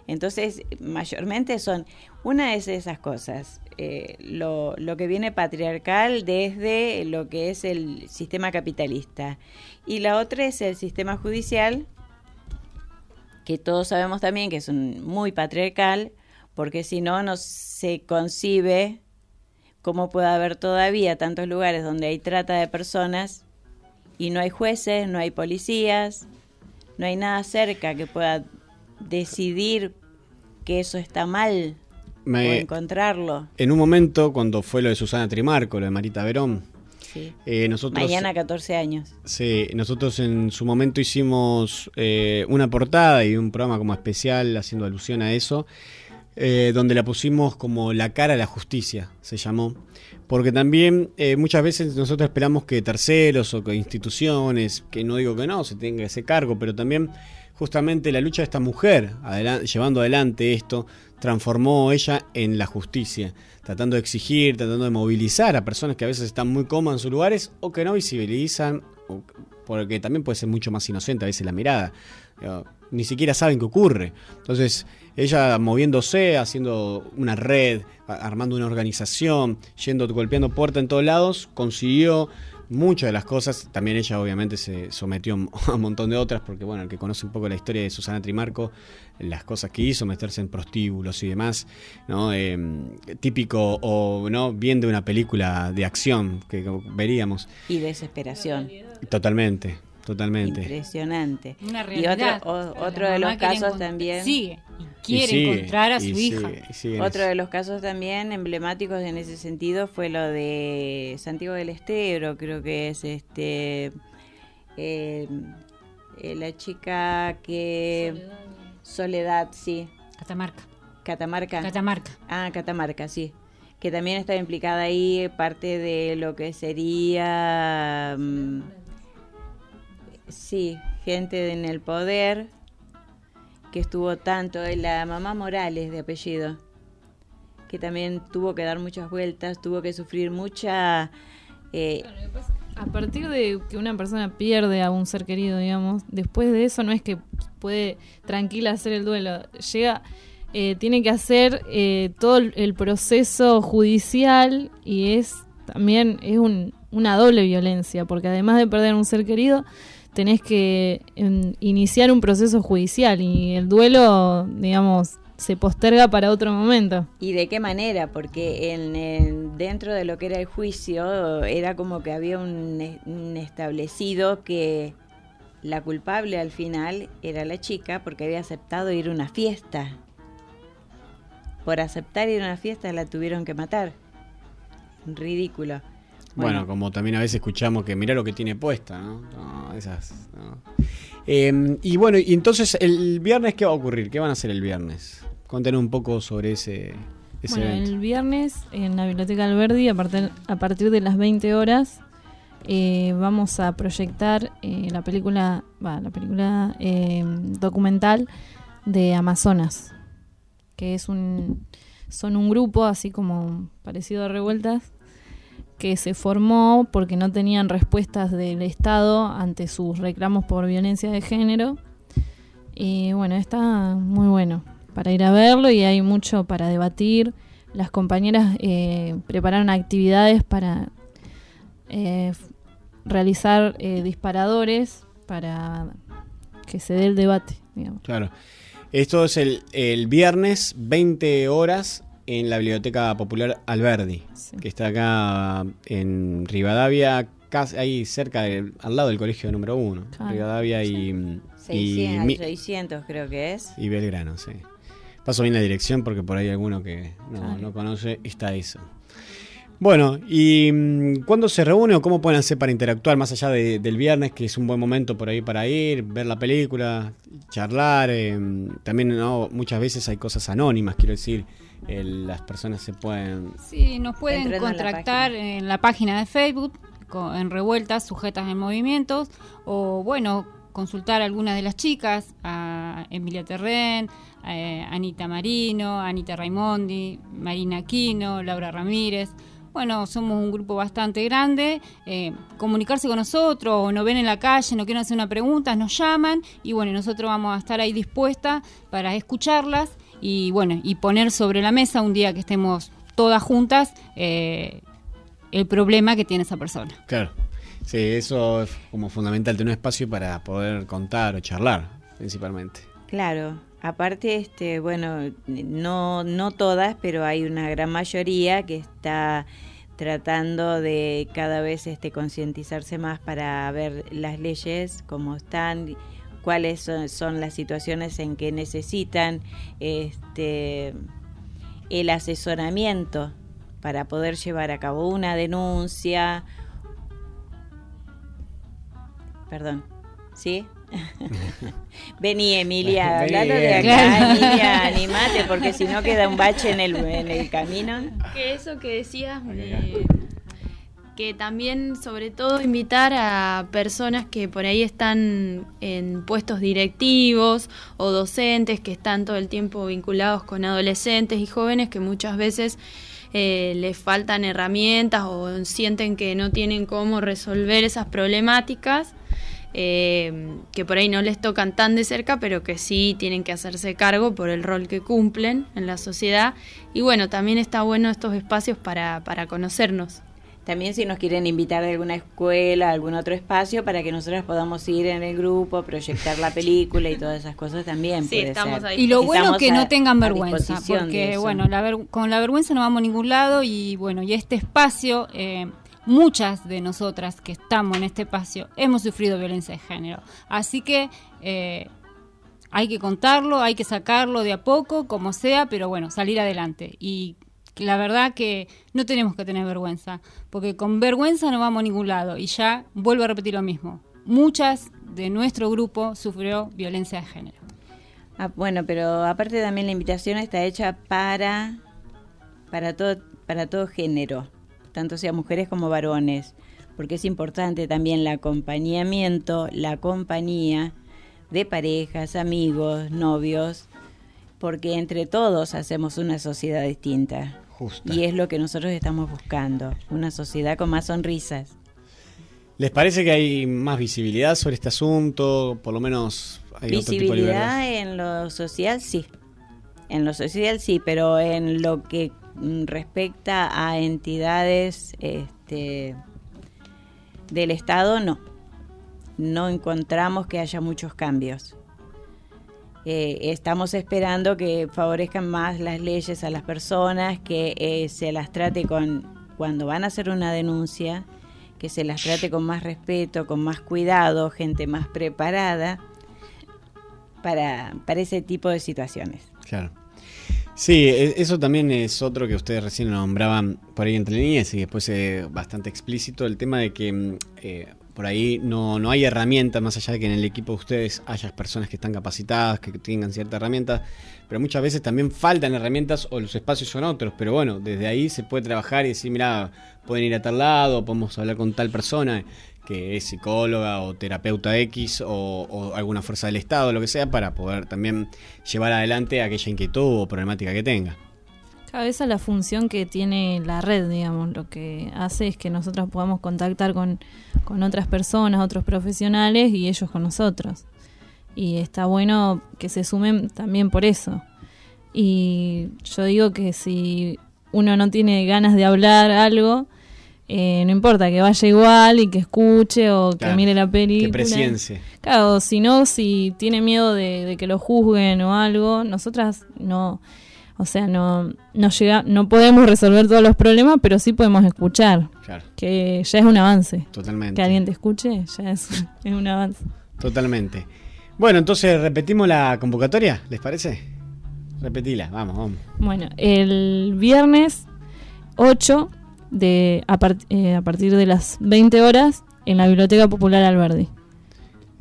Speaker 9: Entonces, mayormente son, una es esas cosas, eh, lo, lo que viene patriarcal desde lo que es el sistema capitalista. Y la otra es el sistema judicial, que todos sabemos también que es un, muy patriarcal, porque si no, no se concibe cómo puede haber todavía tantos lugares donde hay trata de personas y no hay jueces, no hay policías, no hay nada cerca que pueda decidir que eso está mal
Speaker 1: Me-
Speaker 9: o encontrarlo.
Speaker 1: En un momento, cuando fue lo de Susana Trimarco, lo de Marita Verón,
Speaker 9: Sí.
Speaker 1: eh, nosotros...
Speaker 9: Mañana 14 años.
Speaker 1: Sí, nosotros en su momento hicimos eh, una portada y un programa como especial haciendo alusión a eso, eh, donde la pusimos como la cara a la justicia, se llamó. Porque también eh, muchas veces nosotros esperamos que terceros o que instituciones, que no digo que no, se tenga ese cargo, pero también justamente la lucha de esta mujer, llevando adelante esto, transformó ella en la justicia, tratando de exigir, tratando de movilizar a personas que a veces están muy cómodas en sus lugares o que no visibilizan, porque también puede ser mucho más inocente a veces la mirada. Ni siquiera saben qué ocurre. Entonces, ella moviéndose, haciendo una red, armando una organización, yendo, golpeando puertas en todos lados, consiguió muchas de las cosas. También ella obviamente se sometió *laughs* a un montón de otras, porque bueno, el que conoce un poco la historia de Susana Trimarco, las cosas que hizo, meterse en prostíbulos y demás, ¿no? Eh, típico o no bien de una película de acción que veríamos.
Speaker 9: Y desesperación.
Speaker 1: Totalmente, totalmente.
Speaker 9: Impresionante.
Speaker 10: Una
Speaker 9: y
Speaker 10: realidad.
Speaker 9: otro, o- otro de los casos también.
Speaker 10: sigue y quiere
Speaker 1: sigue,
Speaker 10: encontrar a su
Speaker 1: y
Speaker 10: hija.
Speaker 1: sigue, y
Speaker 9: Otro
Speaker 1: eso.
Speaker 9: de los casos también emblemáticos en ese sentido fue lo de Santiago del Estero, creo que es este eh, eh, la chica que Soledad, sí.
Speaker 10: Catamarca.
Speaker 9: Catamarca.
Speaker 10: Catamarca.
Speaker 9: Ah, Catamarca, sí. Que también está implicada ahí parte de lo que sería mm, sí, gente en el poder que estuvo tanto, eh, la mamá Morales de apellido, que también tuvo que dar muchas vueltas, tuvo que sufrir mucha... eh,
Speaker 11: A partir de que una persona pierde a un ser querido, digamos, después de eso no es que puede tranquila hacer el duelo. Llega, eh, tiene que hacer eh, todo el- proceso judicial y es también es un- una doble violencia, porque además de perder un ser querido, tenés que em, iniciar un proceso judicial y el duelo, digamos, se posterga para otro momento.
Speaker 9: ¿Y de qué manera? Porque en, en- dentro de lo que era el juicio era como que había un, un establecido que la culpable al final era la chica porque había aceptado ir a una fiesta. Por aceptar ir a una fiesta la tuvieron que matar. Ridículo.
Speaker 1: Bueno, como también a veces escuchamos que mira lo que tiene puesta, ¿no? No, esas, no. Eh, y bueno, y entonces el viernes, ¿qué va a ocurrir? ¿Qué van a hacer el viernes? Contener un poco sobre ese, ese
Speaker 11: Bueno,
Speaker 1: evento.
Speaker 11: el viernes en la Biblioteca Alberdi, a partir, a partir de las 20 horas, eh, vamos a proyectar eh, la película, va, la película eh, documental de Amazonas, que es un, son un grupo así como parecido a revueltas, que se formó porque no tenían respuestas del Estado ante sus reclamos por violencia de género. Y bueno, está muy bueno para ir a verlo y hay mucho para debatir. Las compañeras eh, prepararon actividades para eh, realizar eh, disparadores para que se dé el debate.
Speaker 1: Claro. Esto es el, el viernes, 20 horas, en la Biblioteca Popular Alberdi, que está acá en Rivadavia, casi ahí cerca, al lado del colegio número uno.
Speaker 9: Claro.
Speaker 1: Rivadavia y, y,
Speaker 9: 600,
Speaker 1: mi-
Speaker 9: 600 creo que es.
Speaker 1: y Belgrano, sí. Paso bien la dirección porque por ahí alguno que no,
Speaker 9: Claro.
Speaker 1: no conoce está eso. Bueno, ¿y mm, cuándo se reúne o cómo pueden hacer para interactuar más allá de- del viernes, que es un buen momento por ahí para ir, ver la película, charlar? eh, también ¿no? muchas veces hay cosas anónimas, quiero decir, el- las personas se pueden...
Speaker 10: Sí, nos pueden
Speaker 9: Entrando en la
Speaker 10: contactar en la página de Facebook, en Revueltas Sujetas en Movimientos, o bueno, consultar a algunas de las chicas, a Emilia Terren, a Anita Marino, Anita Raimondi, Marina Aquino, Laura Ramírez. Bueno, somos un grupo bastante grande. eh, comunicarse con nosotros, o nos ven en la calle, no quieren hacer una pregunta, nos llaman y bueno, nosotros vamos a estar ahí dispuestas para escucharlas y bueno, y poner sobre la mesa un día que estemos todas juntas eh, el problema que tiene esa persona.
Speaker 1: Claro. Sí, eso es como fundamental, tener un espacio para poder contar o charlar, principalmente.
Speaker 9: Claro, aparte, este, bueno, no, no todas, pero hay una gran mayoría que está tratando de cada vez este, concientizarse más para ver las leyes, cómo están, cuáles son, son las situaciones en que necesitan este, el asesoramiento para poder llevar a cabo una denuncia. Perdón, ¿sí? *laughs* Vení, Emilia, hablando de acá. Emilia, animate, porque si no queda un bache en el, en el camino.
Speaker 12: Que eso que decías, de- que también, sobre todo, invitar a personas que por ahí están en puestos directivos o docentes que están todo el tiempo vinculados con adolescentes y jóvenes que muchas veces eh, les faltan herramientas o sienten que no tienen cómo resolver esas problemáticas. eh, que por ahí no les tocan tan de cerca, pero que sí tienen que hacerse cargo por el rol que cumplen en la sociedad. Y bueno, también está bueno estos espacios para, para conocernos.
Speaker 9: También si nos quieren invitar de alguna escuela, a algún otro espacio, para que nosotros podamos ir en el grupo, proyectar la *laughs* película y todas esas cosas también.
Speaker 12: Sí,
Speaker 9: puede
Speaker 12: estamos
Speaker 9: ser.
Speaker 12: ahí.
Speaker 10: Y lo bueno
Speaker 9: Estamos
Speaker 10: que
Speaker 9: a-
Speaker 10: no tengan vergüenza, porque bueno, la ver- con la vergüenza no vamos a ningún lado y bueno, y este espacio, eh, muchas de nosotras que estamos en este espacio hemos sufrido violencia de género, así que eh, hay que contarlo, hay que sacarlo de a poco, como sea, pero bueno, salir adelante y la verdad que no tenemos que tener vergüenza, porque con vergüenza no vamos a ningún lado y ya vuelvo a repetir lo mismo. Muchas de nuestro grupo sufrió violencia de género.
Speaker 9: Ah, bueno, pero aparte también la invitación está hecha para para todo para todo género, tanto sea mujeres como varones, porque es importante también el acompañamiento, la compañía de parejas, amigos, novios, porque entre todos hacemos una sociedad distinta. Y es lo que nosotros estamos buscando, una sociedad con más sonrisas.
Speaker 1: ¿Les parece que hay más visibilidad sobre este asunto? Por lo menos hay otro tipo de libertad.
Speaker 9: Visibilidad en lo social, sí. En lo social, sí, pero en lo que mm, respecta a entidades este, del Estado, no. No encontramos que haya muchos cambios. Eh, estamos esperando que favorezcan más las leyes a las personas, que eh, se las trate con, cuando van a hacer una denuncia, que se las trate con más respeto, con más cuidado, gente más preparada para, para ese tipo de situaciones.
Speaker 1: Claro. Sí, e- eso también es otro que ustedes recién nombraban por ahí entre líneas y después eh, bastante explícito, el tema de que mm, eh, por ahí no, no hay herramientas, más allá de que en el equipo de ustedes haya personas que están capacitadas, que tengan cierta herramienta, pero muchas veces también faltan herramientas o los espacios son otros, pero bueno, desde ahí se puede trabajar y decir, mira, pueden ir a tal lado, podemos hablar con tal persona, que es psicóloga o terapeuta X o, o alguna fuerza del Estado, lo que sea, para poder también llevar adelante aquella inquietud o problemática que tenga.
Speaker 11: Cada vez a la función que tiene la red, digamos, lo que hace es que nosotros podamos contactar con, con otras personas, otros profesionales y ellos con nosotros. Y está bueno que se sumen también por eso. Y yo digo que si uno no tiene ganas de hablar algo, eh, no importa, que vaya igual y que escuche o que mire la película.
Speaker 1: que presiencie.
Speaker 11: Claro, si no, si tiene miedo de, de que lo juzguen o algo, nosotras no, o sea, no, no llega, no podemos resolver todos los problemas, pero sí podemos escuchar,
Speaker 1: Claro.
Speaker 11: que ya es un avance.
Speaker 1: Totalmente.
Speaker 11: Que alguien te escuche, ya es, *laughs* es un avance.
Speaker 1: Totalmente. Bueno, entonces repetimos la convocatoria, ¿les parece? Repetila, vamos, vamos.
Speaker 11: Bueno, el viernes 8 de, a, eh, a partir de las 20 horas en la Biblioteca Popular Alberdi.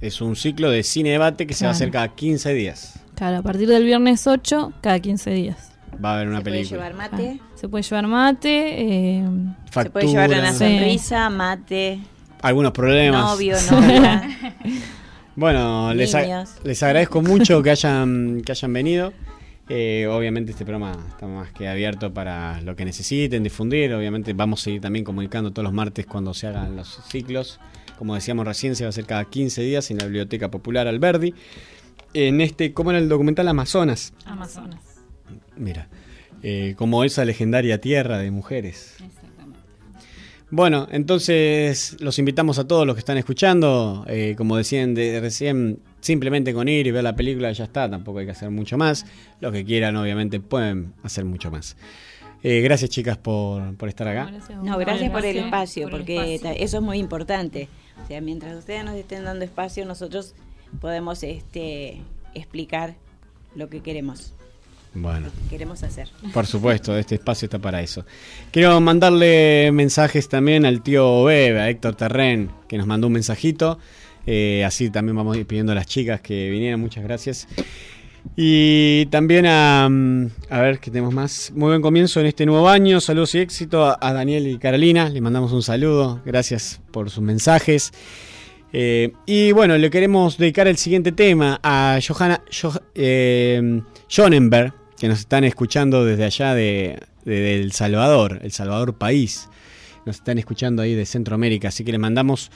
Speaker 1: Es un ciclo de cine debate que se va a hacer cada 15 días.
Speaker 11: Claro, a partir del viernes 8, cada 15 días.
Speaker 1: Va a haber una
Speaker 9: ¿Se puede
Speaker 1: película.
Speaker 9: llevar mate?
Speaker 11: Ah, se puede llevar mate. eh,
Speaker 9: Se puede llevar una sonrisa, mate,
Speaker 1: Algunos problemas.
Speaker 9: novio, *laughs* novia.
Speaker 1: Bueno, les, les agradezco mucho que hayan, que hayan venido. Eh, obviamente este programa está más que abierto para lo que necesiten difundir. Obviamente vamos a seguir también comunicando todos los martes cuando se hagan los ciclos. Como decíamos recién, se va a hacer cada 15 días en la Biblioteca Popular Alberdi. En este, como en el documental Amazonas.
Speaker 11: Amazonas.
Speaker 1: Mira, eh, como esa legendaria tierra de mujeres. Bueno, entonces los invitamos a todos los que están escuchando. eh, como decían de recién, simplemente con ir y ver la película ya está, tampoco hay que hacer mucho más. Los que quieran, obviamente, pueden hacer mucho más. Eh, gracias, chicas, por, por estar acá.
Speaker 9: No, gracias por el espacio, porque eso es muy importante. O sea, mientras ustedes nos estén dando espacio, nosotros podemos este, explicar lo que queremos,
Speaker 1: Bueno.
Speaker 9: lo que queremos hacer.
Speaker 1: Por supuesto, este espacio está para eso. Quiero mandarle mensajes también al tío Bebe, a Héctor Terren, que nos mandó un mensajito. Eh, así también vamos a ir pidiendo a las chicas que vinieran, muchas gracias. Y también a, mm, a ver qué tenemos más. Muy buen comienzo en este nuevo año. Saludos y éxito a, a Daniel y Carolina. Les mandamos un saludo. Gracias por sus mensajes. Eh, y bueno, le queremos dedicar el siguiente tema a Johanna Jo- eh, Jonenberg, que nos están escuchando desde allá de, de El Salvador, El Salvador país. Nos están escuchando ahí de Centroamérica, así que le mandamos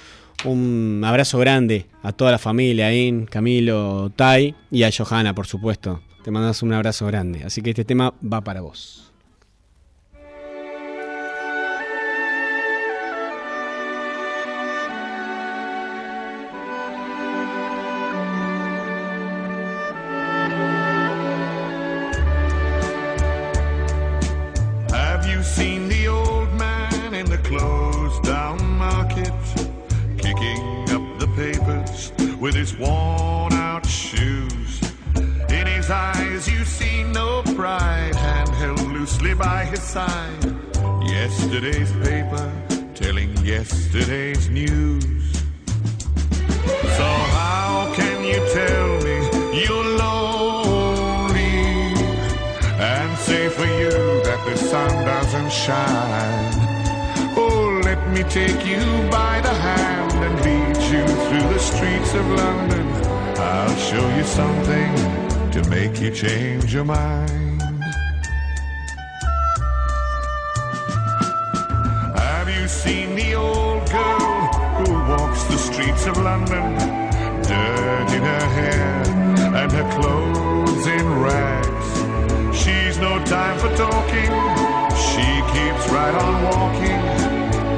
Speaker 1: un abrazo grande a toda la familia, Ain, Camilo, Tai y a Johanna, por supuesto. Te mandamos un abrazo grande. Así que este tema va para vos.
Speaker 13: With his worn out shoes? In his eyes, you see no pride, hand held loosely by his side. Yesterday's paper telling yesterday's news. So, how can you tell me you're lonely and say for you that the sun doesn't shine? Oh, let me take you by the hand and lead you through the streets of London. I'll show you something to make you change your mind. Have you seen the old girl who walks the streets of London? Dirt in her hair and her clothes in rags. She's no time for talking, she keeps right on walking,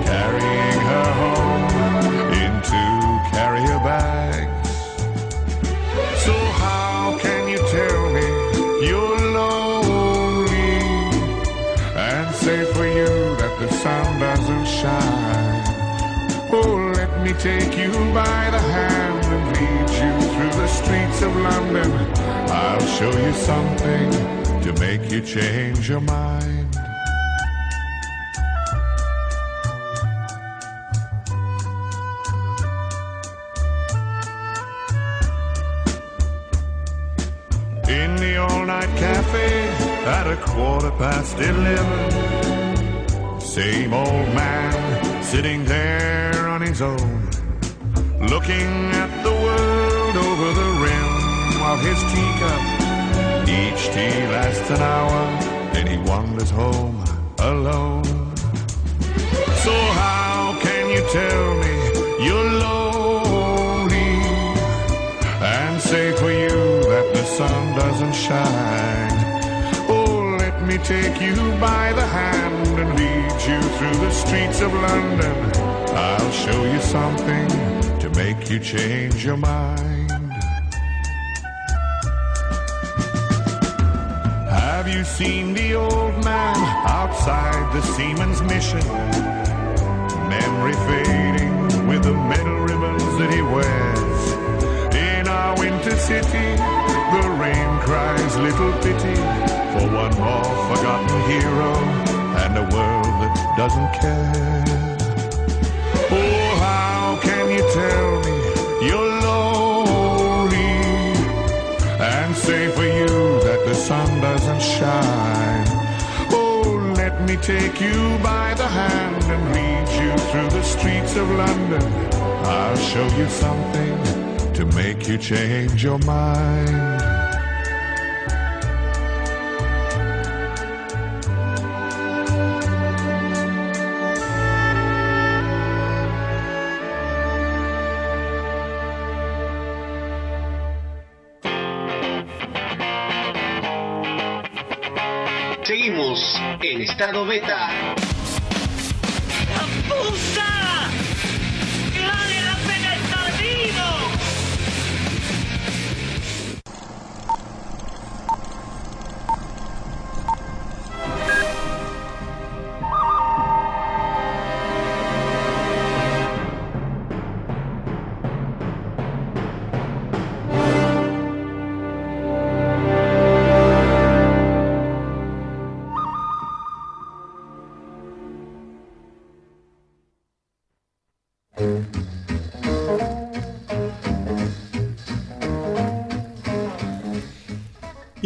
Speaker 13: carrying her home two carrier bags. So, how can you tell me you're lonely and say for you that the sun doesn't shine? Oh, let me take you by the hand and lead you through the streets of London. I'll show you something to make you change your mind. Eleven. Same old man sitting there on his own. looking at the world over the rim of his teacup. Each tea lasts an hour, then he wanders home alone. So how can you tell me you're lonely and say for you that the sun doesn't shine? Take you by the hand and lead you through the streets of London. I'll show you something to make you change your mind. Have you seen the old man outside the Seaman's Mission? Memory fading with the metal ribbons that he wears. In our winter city, the rain cries little pity for one more forgotten hero and a world that doesn't care. Oh, how can you tell me you're lonely and say for you that the sun doesn't shine? Oh, let me take you by the hand and lead you through the streets of London. I'll show you something to make you change your mind.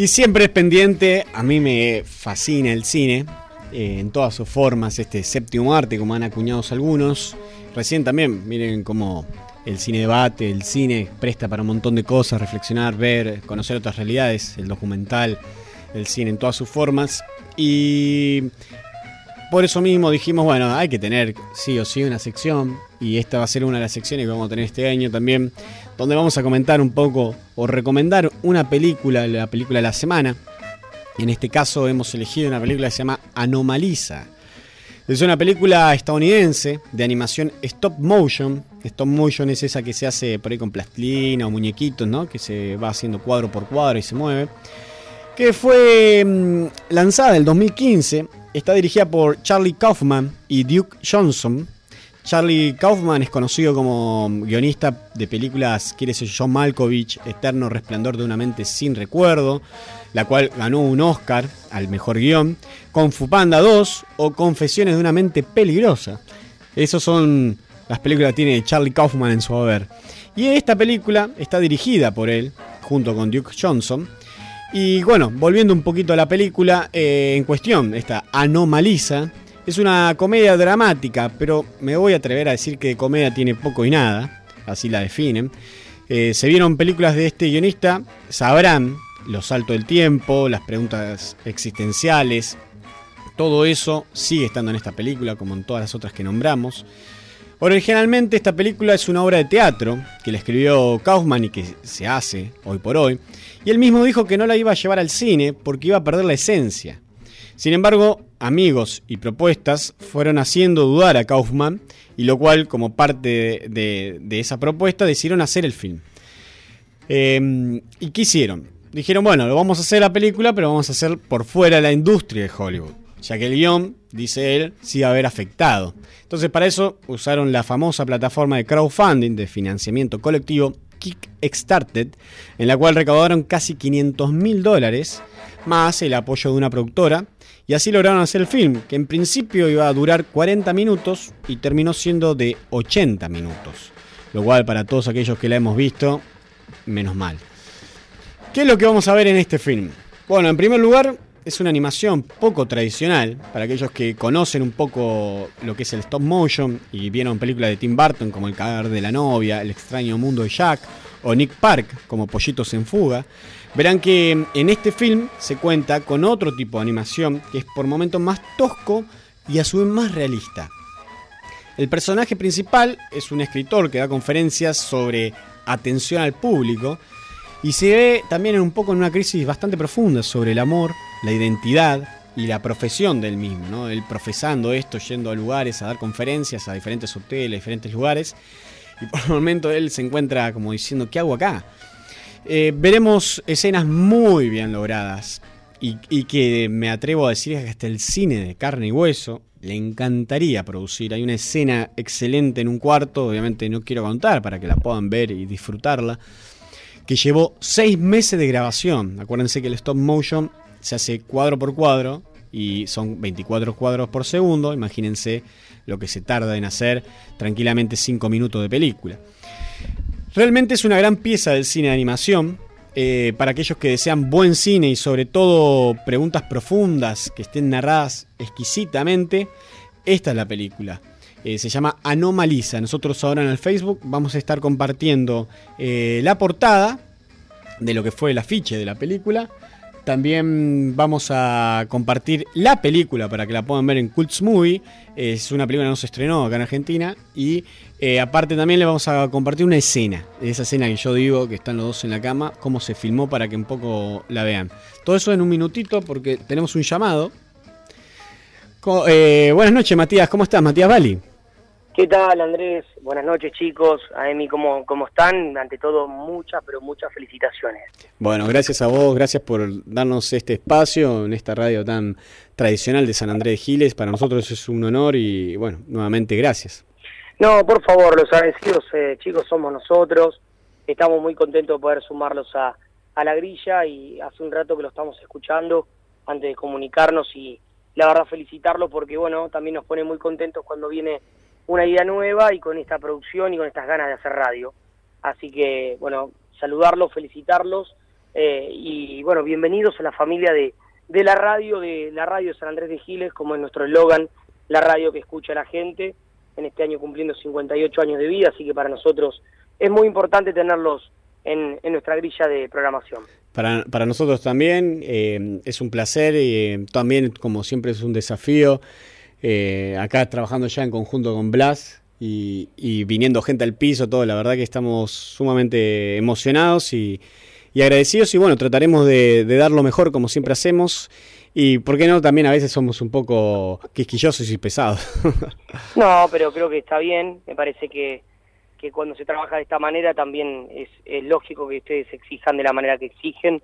Speaker 1: Siempre es pendiente, a mí me fascina el cine, eh, en todas sus formas, este séptimo arte, como han acuñado algunos. Recién también, miren cómo el cine debate, el cine presta para un montón de cosas, reflexionar, ver, conocer otras realidades, el documental, el cine en todas sus formas. Y por eso mismo dijimos, bueno, hay que tener sí o sí una sección, y esta va a ser una de las secciones que vamos a tener este año también, donde vamos a comentar un poco o recomendar una película, la película de la semana. En este caso hemos elegido una película que se llama Anomaliza. Es una película estadounidense de animación stop motion. Stop motion es esa que se hace por ahí con plastilina o muñequitos, ¿no? Que se va haciendo cuadro por cuadro y se mueve. Que fue mm, lanzada en el 2015. Está dirigida por Charlie Kaufman y Duke Johnson. Charlie Kaufman es conocido como guionista de películas, quiere ser John Malkovich, Eterno Resplandor de una mente sin recuerdo, la cual ganó un Oscar al mejor guion, Kung Fu Panda 2 o Confesiones de una mente peligrosa. Esas son las películas que tiene Charlie Kaufman en su haber. Y esta película está dirigida por él, junto con Duke Johnson. Y bueno, volviendo un poquito a la película eh, en cuestión, esta Anomaliza, es una comedia dramática, pero me voy a atrever a decir que comedia tiene poco y nada, así la definen. Eh, se vieron películas de este guionista, sabrán los saltos del tiempo, las preguntas existenciales, todo eso sigue estando en esta película, como en todas las otras que nombramos. Originalmente esta película es una obra de teatro que le escribió Kaufman y que se hace hoy por hoy, y él mismo dijo que no la iba a llevar al cine porque iba a perder la esencia. Sin embargo, amigos y propuestas fueron haciendo dudar a Kaufman, y lo cual, como parte de, esa propuesta, decidieron hacer el film. Eh, ¿Y qué hicieron? Dijeron, bueno, lo vamos a hacer la película, pero vamos a hacer por fuera de la industria de Hollywood, ya que el guion, dice él, sí va a haber afectado. Entonces, para eso usaron la famosa plataforma de crowdfunding de financiamiento colectivo Kickstarter, en la cual recaudaron casi 500 mil dólares, más el apoyo de una productora, y así lograron hacer el film, que en principio iba a durar 40 minutos y terminó siendo de 80 minutos. Lo cual para todos aquellos que la hemos visto, menos mal. ¿Qué es lo que vamos a ver en este film? Bueno, en primer lugar, es una animación poco tradicional para aquellos que conocen un poco lo que es el stop motion y vieron películas de Tim Burton como El cadáver de la novia, El extraño mundo de Jack o Nick Park como Pollitos en fuga. Verán que en este film se cuenta con otro tipo de animación que es por momentos más tosco y a su vez más realista. El personaje principal es un escritor que da conferencias sobre atención al público y se ve también un poco en una crisis bastante profunda sobre el amor, la identidad y la profesión del mismo, ¿no? Él profesando esto, yendo a lugares, a dar conferencias, a diferentes hoteles, diferentes lugares, y por un momento él se encuentra como diciendo, ¿qué hago acá? Eh, veremos escenas muy bien logradas y, que me atrevo a decir que hasta el cine de carne y hueso le encantaría producir. Hay una escena excelente en un cuarto, obviamente no quiero contar para que la puedan ver y disfrutarla, que llevó seis meses de grabación. Acuérdense que el stop motion se hace cuadro por cuadro y son 24 cuadros por segundo. Imagínense lo que se tarda en hacer tranquilamente 5 minutos de película. Realmente es una gran pieza del cine de animación. eh, para aquellos que desean buen cine y sobre todo preguntas profundas que estén narradas exquisitamente, esta es la película. Eh, se llama Anomaliza. Nosotros ahora en el Facebook vamos a estar compartiendo eh, la portada de lo que fue el afiche de la película. También vamos a compartir la película para que la puedan ver en Cults Movie. Es una película que no se estrenó acá en Argentina. Y eh, aparte también le vamos a compartir una escena. Esa escena que yo digo que están los dos en la cama. Cómo se filmó para que un poco la vean. Todo eso en un minutito porque tenemos un llamado. Eh, buenas noches Matías. ¿Cómo estás? Matías Bali.
Speaker 14: ¿Qué tal, Andrés? Buenas noches, chicos. A Emi, ¿cómo, ¿cómo están? Ante todo, muchas, pero muchas felicitaciones.
Speaker 1: Bueno, gracias a vos, gracias por darnos este espacio en esta radio tan tradicional de San Andrés de Giles. Para nosotros es un honor y bueno, nuevamente gracias.
Speaker 14: No, por favor, los agradecidos, eh, chicos, somos nosotros. Estamos muy contentos de poder sumarlos a, a la grilla y hace un rato que lo estamos escuchando antes de comunicarnos y la verdad felicitarlos porque, bueno, también nos pone muy contentos cuando viene una idea nueva y con esta producción y con estas ganas de hacer radio. Así que, bueno, saludarlos, felicitarlos eh, y, bueno, bienvenidos a la familia de, de la radio, de la radio San Andrés de Giles, como es nuestro eslogan, la radio que escucha la gente, en este año cumpliendo 58 años de vida, así que para nosotros es muy importante tenerlos en, en nuestra grilla de programación.
Speaker 1: Para, para nosotros también eh, es un placer y eh, también, como siempre, es un desafío. Eh, acá trabajando ya en conjunto con Blas y, viniendo gente al piso, todo, la verdad que estamos sumamente emocionados y, y agradecidos y bueno, trataremos de, de dar lo mejor como siempre hacemos y, ¿por qué no? También a veces somos un poco quisquillosos y pesados. *laughs*
Speaker 14: No, pero creo que está bien, me parece que, que cuando se trabaja de esta manera también es, es lógico que ustedes exijan de la manera que exigen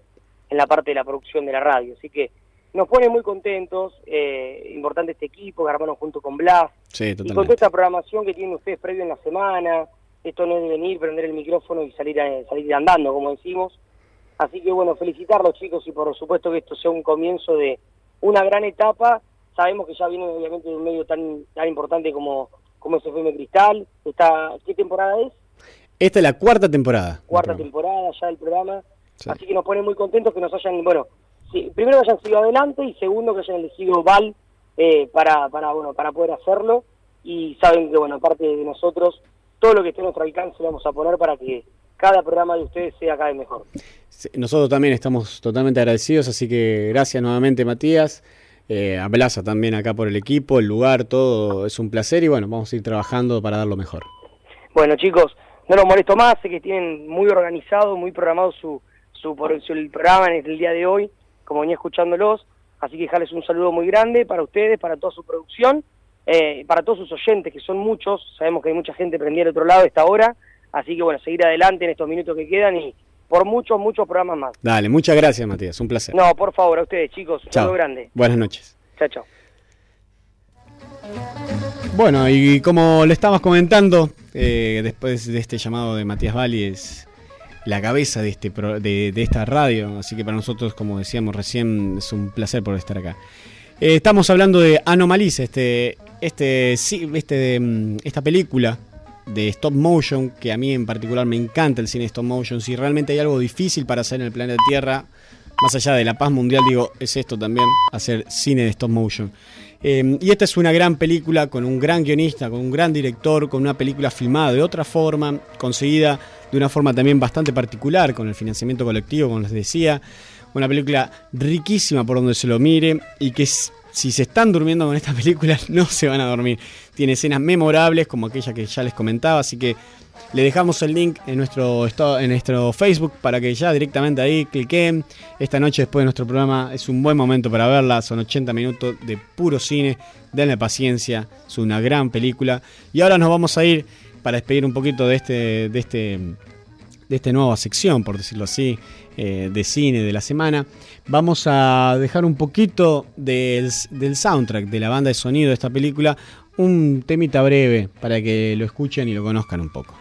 Speaker 14: en la parte de la producción de la radio, así que nos pone muy contentos, eh, importante este equipo que armamos junto con Blas,
Speaker 1: sí,
Speaker 14: y con toda esta programación que tienen ustedes previo en la semana, esto no es de venir, prender el micrófono y salir, a- salir andando, como decimos. Así que bueno, felicitarlos chicos y por supuesto que esto sea un comienzo de una gran etapa. Sabemos que ya viene obviamente de un medio tan, tan importante como, como es FM Cristal. Está, ¿Qué temporada es?
Speaker 1: Esta es la cuarta temporada.
Speaker 14: Cuarta temporada ya del programa. Así que nos pone muy contentos que nos hayan, bueno, primero que hayan sido adelante y segundo que hayan elegido Val eh, para, para, bueno, para poder hacerlo. Y saben que, bueno, aparte de nosotros, todo lo que esté a nuestro alcance lo vamos a poner para que cada programa de ustedes sea cada vez mejor.
Speaker 1: Nosotros también estamos totalmente agradecidos, así que gracias nuevamente Matías, eh, a Plaza también acá por el equipo, el lugar, todo es un placer y bueno, vamos a ir trabajando para dar lo mejor.
Speaker 14: Bueno, chicos, no los molesto más, sé que tienen muy organizado, muy programado su, su, por- su- el programa en el día de hoy, como venía escuchándolos, así que dejarles un saludo muy grande para ustedes, para toda su producción, eh, para todos sus oyentes, que son muchos, sabemos que hay mucha gente prendida al otro lado a esta hora, así que bueno, seguir adelante en estos minutos que quedan y por muchos, muchos programas más.
Speaker 1: Dale, muchas gracias Matías, un placer.
Speaker 14: No, por favor, a ustedes chicos, un saludo grande.
Speaker 1: Buenas noches.
Speaker 14: Chao, chao.
Speaker 1: Bueno, y como le estábamos comentando, eh, después de este llamado de Matías Bali es la cabeza de, este de, de esta radio, así que para nosotros, como decíamos recién, es un placer por estar acá. Eh, estamos hablando de Anomaliza, este, este, este, mm, esta película de stop motion, que a mí en particular me encanta el cine stop motion. Si realmente hay algo difícil para hacer en el planeta Tierra, más allá de la paz mundial, digo, es esto también, hacer cine de stop motion. Eh, y esta es una gran película con un gran guionista, con un gran director, con una película filmada de otra forma, conseguida de una forma también bastante particular, con el financiamiento colectivo, como les decía. Una película riquísima por donde se lo mire y que si se están durmiendo con esta *laughs* película no se van a dormir. Tiene escenas memorables como aquella que ya les comentaba, así que le dejamos el link en nuestro, en nuestro Facebook para que ya directamente ahí cliquen. Esta noche después de nuestro programa es un buen momento para verla. Son 80 minutos de puro cine. Denle paciencia. Es una gran película. Y ahora nos vamos a ir para despedir un poquito de este, de este, de esta nueva sección, por decirlo así, eh, de cine de la semana. Vamos a dejar un poquito del, del soundtrack, de la banda de sonido de esta película, un temita breve para que lo escuchen y lo conozcan un poco.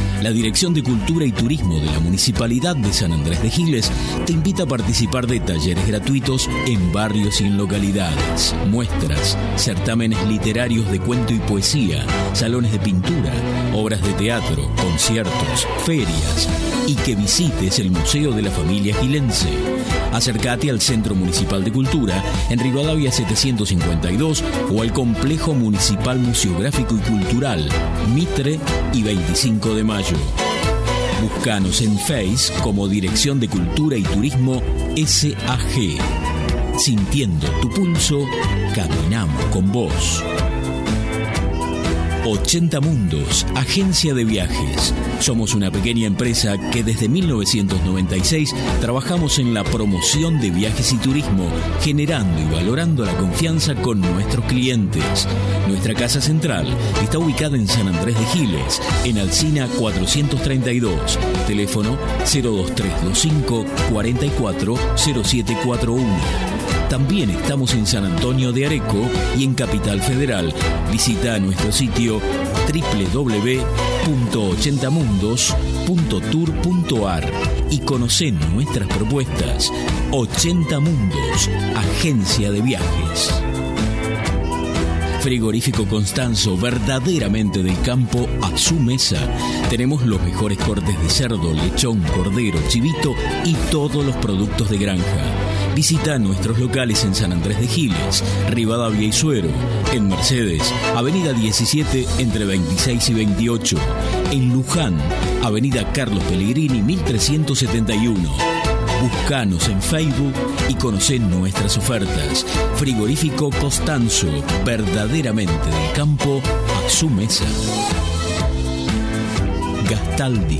Speaker 5: La Dirección de Cultura y Turismo de la Municipalidad de San Andrés de Giles te invita a participar de talleres gratuitos en barrios y en localidades, muestras, certámenes literarios de cuento y poesía, salones de pintura, obras de teatro, conciertos, ferias y que visites el Museo de la Familia Gilense. Acércate al Centro Municipal de Cultura en Rivadavia 752 o al Complejo Municipal Museográfico y Cultural, Mitre y 25 de Mayo. Búscanos en Face como Dirección de Cultura y Turismo SAG. Sintiendo tu pulso, caminamos con vos. 80 Mundos, agencia de viajes. Somos una pequeña empresa que desde 1996 trabajamos en la promoción de viajes y turismo, generando y valorando la confianza con nuestros clientes. Nuestra casa central está ubicada en San Andrés de Giles, en Alcina 432, teléfono 02325 440741. También estamos en San Antonio de Areco y en Capital Federal. Visita nuestro sitio www.80mundos.tour.ar y conoce nuestras propuestas. 80 Mundos, agencia de viajes. Frigorífico Constanzo, verdaderamente del campo a su mesa. Tenemos los mejores cortes de cerdo, lechón, cordero, chivito y todos los productos de granja. Visita nuestros locales en San Andrés de Giles, Rivadavia y Suero, en Mercedes, Avenida 17 entre 26 y 28, en Luján, Avenida Carlos Pellegrini 1371. Buscanos en Facebook y conocé nuestras ofertas. Frigorífico Costanzo, verdaderamente del campo a su mesa. Gastaldi,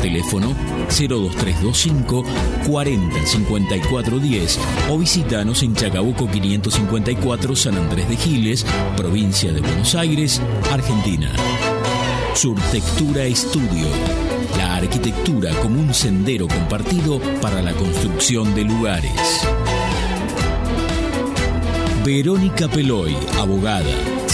Speaker 5: Teléfono 02325 40 54 10 o visitanos en Chacabuco 554 San Andrés de Giles, provincia de Buenos Aires, Argentina. Surtectura Estudio. La arquitectura como un sendero compartido para la construcción de lugares. Verónica Peloy, abogada.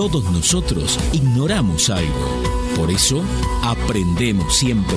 Speaker 5: todos nosotros ignoramos algo. Por eso, aprendemos siempre.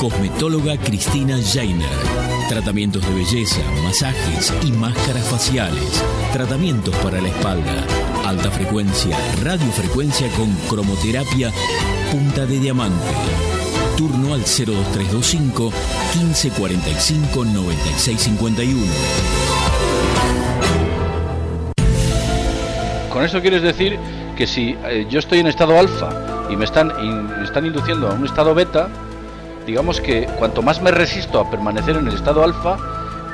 Speaker 5: Cosmetóloga Cristina Jainer. Tratamientos de belleza, masajes y máscaras faciales. Tratamientos para la espalda. Alta frecuencia, radiofrecuencia con cromoterapia punta de diamante. Turno al 02325 1545 9651.
Speaker 15: Con eso quieres decir que si eh, yo estoy en estado alfa y me están, in- me están induciendo a un estado beta, digamos que cuanto más me resisto a permanecer en el estado alfa,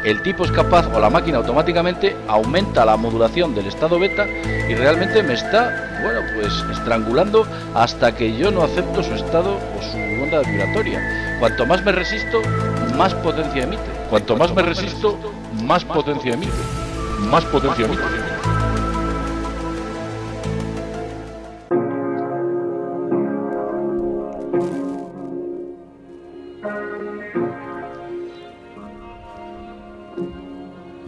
Speaker 15: el tipo es capaz o la máquina automáticamente aumenta la modulación del estado beta y realmente me está, bueno, pues estrangulando hasta que yo no acepto su estado o su onda vibratoria. Cuanto más me resisto, más potencia emite. Cuanto más me resisto, más potencia emite. Más potencia emite.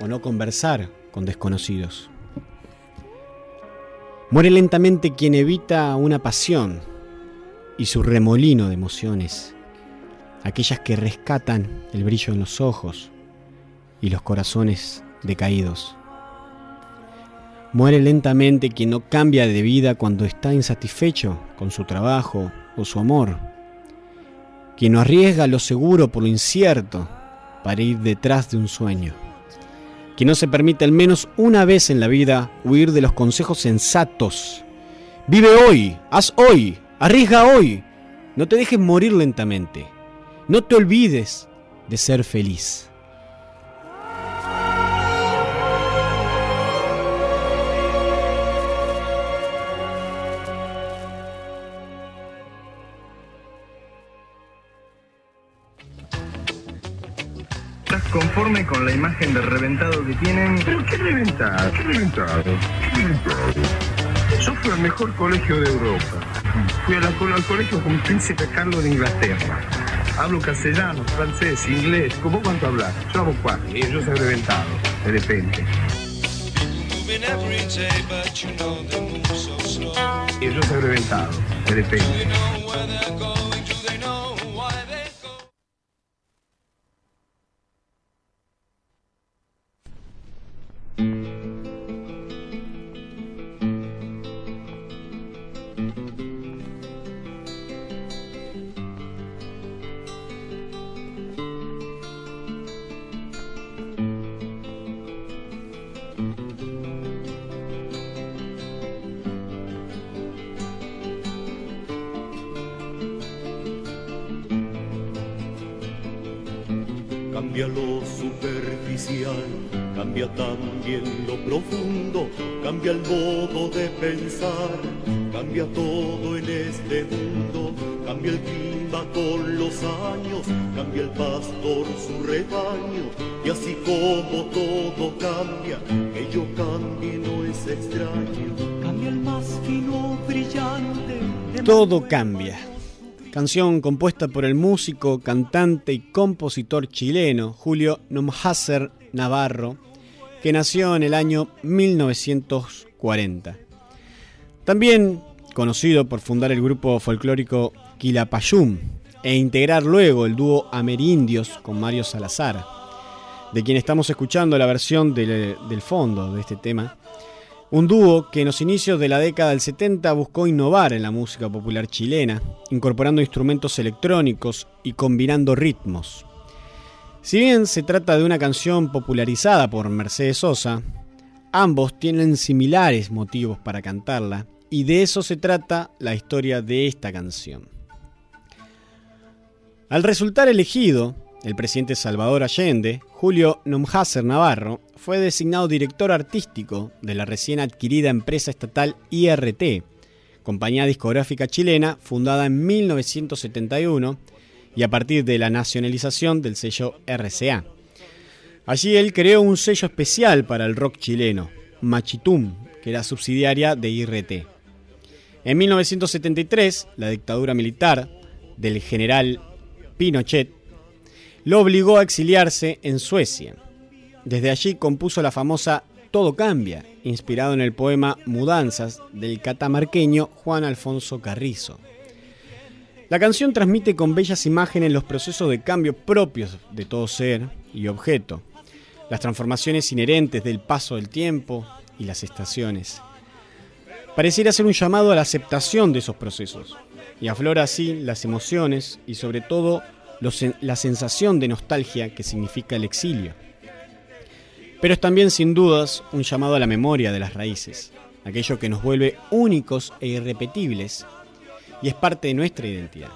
Speaker 1: o no conversar con desconocidos. Muere lentamente quien evita una pasión y su remolino de emociones, aquellas que rescatan el brillo en los ojos y los corazones decaídos. Muere lentamente quien no cambia de vida cuando está insatisfecho con su trabajo o su amor, quien no arriesga lo seguro por lo incierto para ir detrás de un sueño, quien no se permite al menos una vez en la vida huir de los consejos sensatos. Vive hoy, haz hoy, arriesga hoy, no te dejes morir lentamente, no te olvides de ser feliz.
Speaker 16: Conforme con la imagen de reventado que tienen? ¿Pero qué reventado? ¿Qué reventado? ¿Qué reventado? Yo fui al mejor colegio de Europa. Fui a la- al colegio con Príncipe Carlos de Inglaterra. Hablo castellano, francés, inglés. ¿Cómo cuánto hablas? Yo hablo cuatro. Y yo soy reventado, de repente. Y yo soy reventado, de repente.
Speaker 17: Profundo, cambia el modo de pensar, cambia todo en este mundo, cambia el clima con los años, cambia el pastor su rebaño, y así como todo cambia, que yo cambie no es extraño, cambia el más fino brillante. de
Speaker 1: Todo cambia. Canción compuesta por el músico, cantante y compositor chileno Julio Nomhaser Navarro, que nació en el año 1940. También conocido por fundar el grupo folclórico Quilapayún e integrar luego el dúo Amerindios con Mario Salazar, de quien estamos escuchando la versión del, del fondo de este tema. Un dúo que en los inicios de la década del 70 buscó innovar en la música popular chilena, incorporando instrumentos electrónicos y combinando ritmos. Si bien se trata de una canción popularizada por Mercedes Sosa, ambos tienen similares motivos para cantarla y de eso se trata la historia de esta canción. Al resultar elegido, el presidente Salvador Allende, Julio Nomhaser Navarro, fue designado director artístico de la recién adquirida empresa estatal IRT, compañía discográfica chilena fundada en 1971 y a partir de la nacionalización del sello RCA. Allí él creó un sello especial para el rock chileno, Machitum, que era subsidiaria de IRT. En 1973, la dictadura militar del general Pinochet lo obligó a exiliarse en Suecia. Desde allí compuso la famosa Todo cambia, inspirado en el poema Mudanzas del catamarqueño Juan Alfonso Carrizo. La canción transmite con bellas imágenes los procesos de cambio propios de todo ser y objeto, las transformaciones inherentes del paso del tiempo y las estaciones. Pareciera ser un llamado a la aceptación de esos procesos, y aflora así las emociones y sobre todo la sensación de nostalgia que significa el exilio. Pero es también sin dudas un llamado a la memoria de las raíces, aquello que nos vuelve únicos e irrepetibles y es parte de nuestra identidad.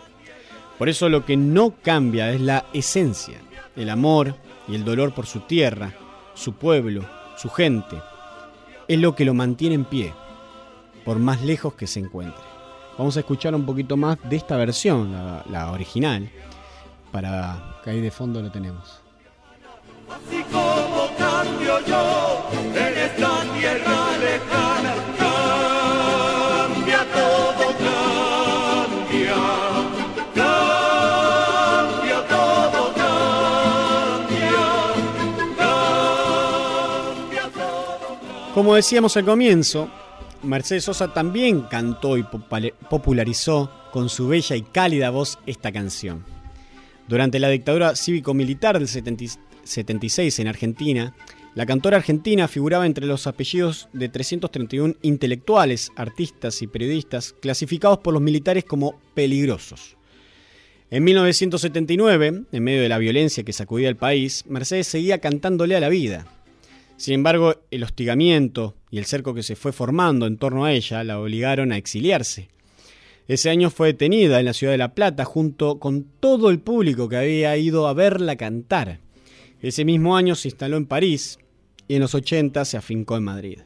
Speaker 1: Por eso lo que no cambia es la esencia, el amor y el dolor por su tierra, su pueblo, su gente. Es lo que lo mantiene en pie, por más lejos que se encuentre. Vamos a escuchar un poquito más de esta versión, la, original, para que ahí de fondo lo tenemos.
Speaker 2: Así como cambio yo en esta tierra
Speaker 1: Como decíamos al comienzo, Mercedes Sosa también cantó y popularizó con su bella y cálida voz esta canción. Durante la dictadura cívico-militar del 70 76 en Argentina, la cantora argentina figuraba entre los apellidos de 331 intelectuales, artistas y periodistas clasificados por los militares como peligrosos. En 1979, en medio de la violencia que sacudía el país, Mercedes seguía cantándole a la vida. Sin embargo, el hostigamiento y el cerco que se fue formando en torno a ella la obligaron a exiliarse. Ese año fue detenida en la ciudad de La Plata junto con todo el público que había ido a verla cantar. Ese mismo año se instaló en París y en los 80 se afincó en Madrid.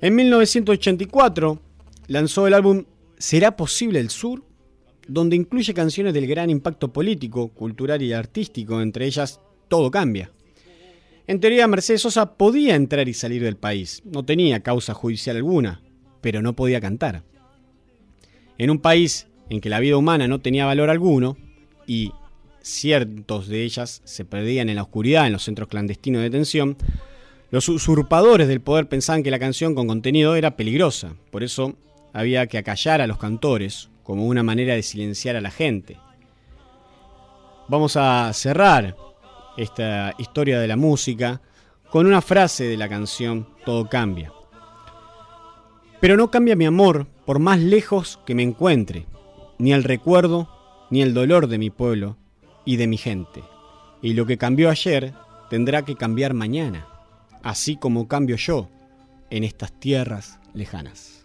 Speaker 1: En 1984 lanzó el álbum ¿Será posible el sur? donde incluye canciones del gran impacto político, cultural y artístico, entre ellas Todo cambia. En teoría, Mercedes Sosa podía entrar y salir del país, no tenía causa judicial alguna, pero no podía cantar. En un país en que la vida humana no tenía valor alguno y ciertos de ellas se perdían en la oscuridad en los centros clandestinos de detención, los usurpadores del poder pensaban que la canción con contenido era peligrosa, por eso había que acallar a los cantores como una manera de silenciar a la gente. Vamos a cerrar esta historia de la música con una frase de la canción Todo cambia. Pero no cambia mi amor por más lejos que me encuentre, ni el recuerdo, ni el dolor de mi pueblo y de mi gente. Y lo que cambió ayer tendrá que cambiar mañana, así como cambio yo en estas tierras lejanas.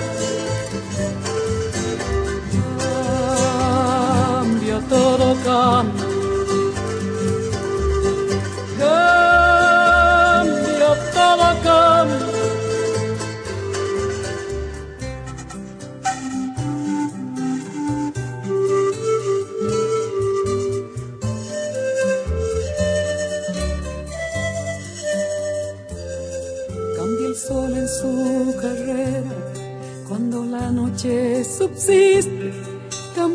Speaker 18: Todo cambia. Cambia todo cambia. Cambia el sol en su carrera cuando la noche subsiste.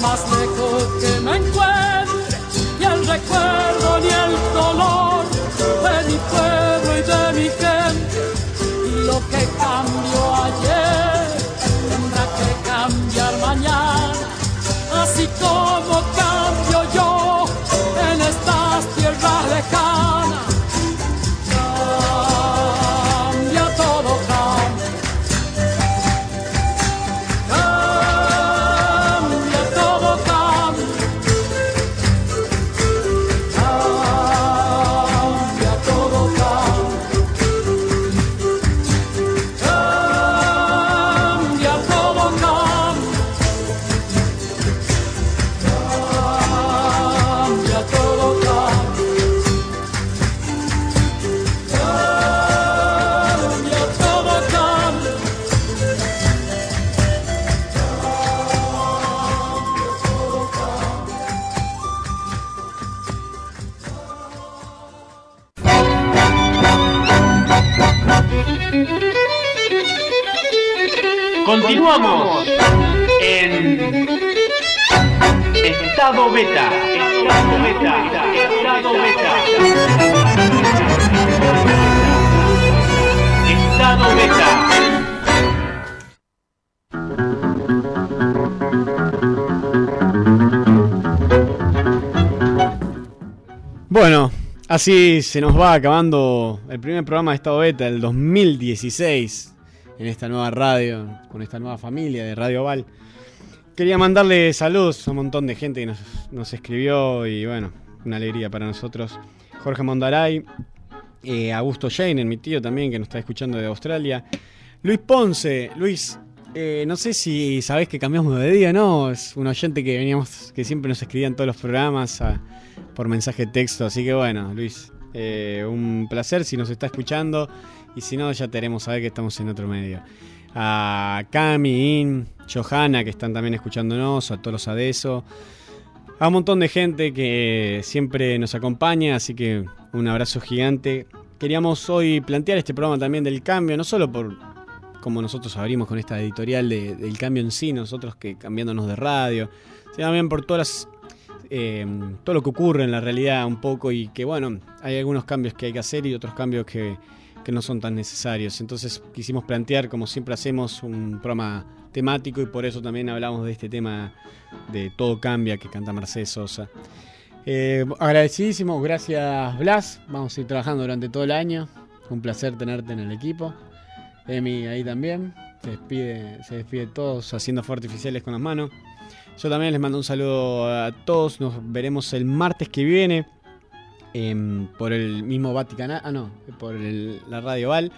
Speaker 18: Más lejos que me encuentre, y el recuerdo ni el dolor de mi pueblo y de mi gente, lo que cambió ayer tendrá que cambiar mañana, así como
Speaker 1: así se nos va acabando el primer programa de Estado Beta del 2016 en esta nueva radio, con esta nueva familia de Radio Val. Quería mandarle saludos a un montón de gente que nos, nos escribió y bueno, una alegría para nosotros. Jorge Mondaray, eh, Augusto Jane, mi tío también que nos está escuchando de Australia. Luis Ponce, Luis, eh, no sé si sabés que cambiamos de día, ¿no? Es un oyente que veníamos, que siempre nos escribía en todos los programas por mensaje texto. Así que bueno, Luis, eh, un placer si nos está escuchando. Y si no, ya te haremos saber que estamos en otro medio. A Cami, In, Johanna, que están también escuchándonos, a todos los ADESO. A un montón de gente que siempre nos acompaña, así que un abrazo gigante. Queríamos hoy plantear este programa también del cambio, no solo por como nosotros abrimos con esta editorial de- del cambio en sí, nosotros que cambiándonos de radio, sino también por todas las, eh, todo lo que ocurre en la realidad un poco y que bueno, hay algunos cambios que hay que hacer y otros cambios que, que no son tan necesarios. Entonces quisimos plantear, como siempre hacemos, un programa temático y por eso también hablamos de este tema de Todo Cambia que canta Mercedes Sosa. Eh, agradecidísimo, gracias Blas, vamos a ir trabajando durante todo el año, un placer tenerte en el equipo. Emi ahí también, se despide, se despide todos haciendo fuegos artificiales con las manos. Yo también les mando un saludo a todos, nos veremos el martes que viene em, por el mismo Vatican, ah no, por la Radio Val.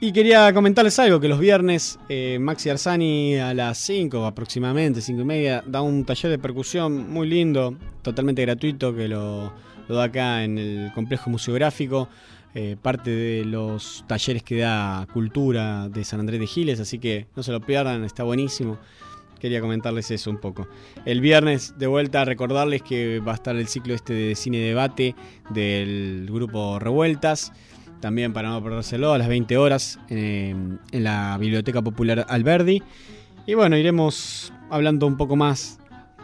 Speaker 1: Y quería comentarles algo, que los viernes eh, Maxi Arsani a las 5 aproximadamente, 5 y media, da un taller de percusión muy lindo, totalmente gratuito, que lo, lo da acá en el complejo museográfico, eh, parte de los talleres que da Cultura de San Andrés de Giles, así que no se lo pierdan, está buenísimo. Quería comentarles eso un poco. El viernes, de vuelta, recordarles que va a estar el ciclo este de cine debate del grupo Revueltas. También para no perdérselo, a las 20 horas eh, en la Biblioteca Popular Alberdi. Y bueno, iremos hablando un poco más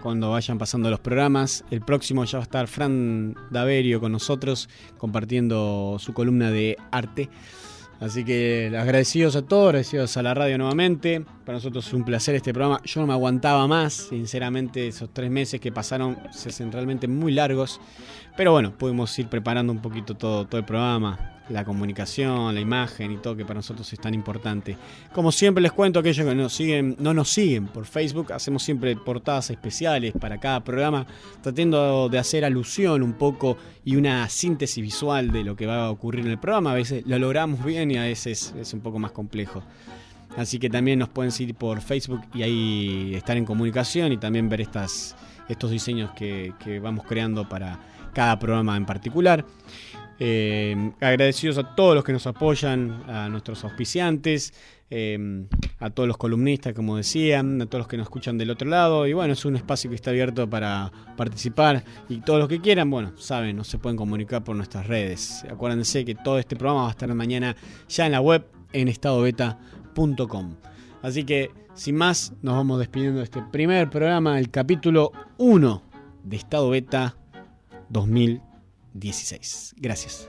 Speaker 1: cuando vayan pasando los programas. El próximo ya va a estar Fran Daverio con nosotros compartiendo su columna de arte. Así que agradecidos a todos, agradecidos a la radio nuevamente. Para nosotros es un placer este programa. Yo no me aguantaba más, sinceramente, esos tres meses que pasaron se hacen realmente muy largos. Pero bueno, pudimos ir preparando un poquito todo, todo el programa, la comunicación, la imagen y todo que para nosotros es tan importante. Como siempre les cuento aquellos que nos siguen, no nos siguen por Facebook, hacemos siempre portadas especiales para cada programa, tratando de hacer alusión un poco y una síntesis visual de lo que va a ocurrir en el programa. A veces lo logramos bien y a veces es un poco más complejo. Así que también nos pueden seguir por Facebook y ahí estar en comunicación y también ver estas, estos diseños que, que vamos creando para cada programa en particular. Eh, agradecidos a todos los que nos apoyan, a nuestros auspiciantes, eh, a todos los columnistas, como decían, a todos los que nos escuchan del otro lado. Y bueno, es un espacio que está abierto para participar. Y todos los que quieran, bueno, saben, nos se pueden comunicar por nuestras redes. Acuérdense que todo este programa va a estar mañana ya en la web en estadobeta.com.
Speaker 4: Así que, sin más, nos vamos despidiendo de este primer programa, el capítulo 1 de Estado Beta 2016. Gracias.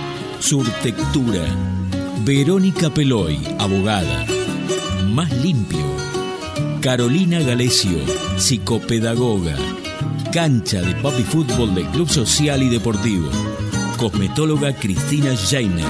Speaker 5: Surtectura, Verónica Peloy, abogada, Más Limpio, Carolina Galecio, psicopedagoga, cancha de papi fútbol del Club Social y Deportivo, cosmetóloga Cristina Jainer,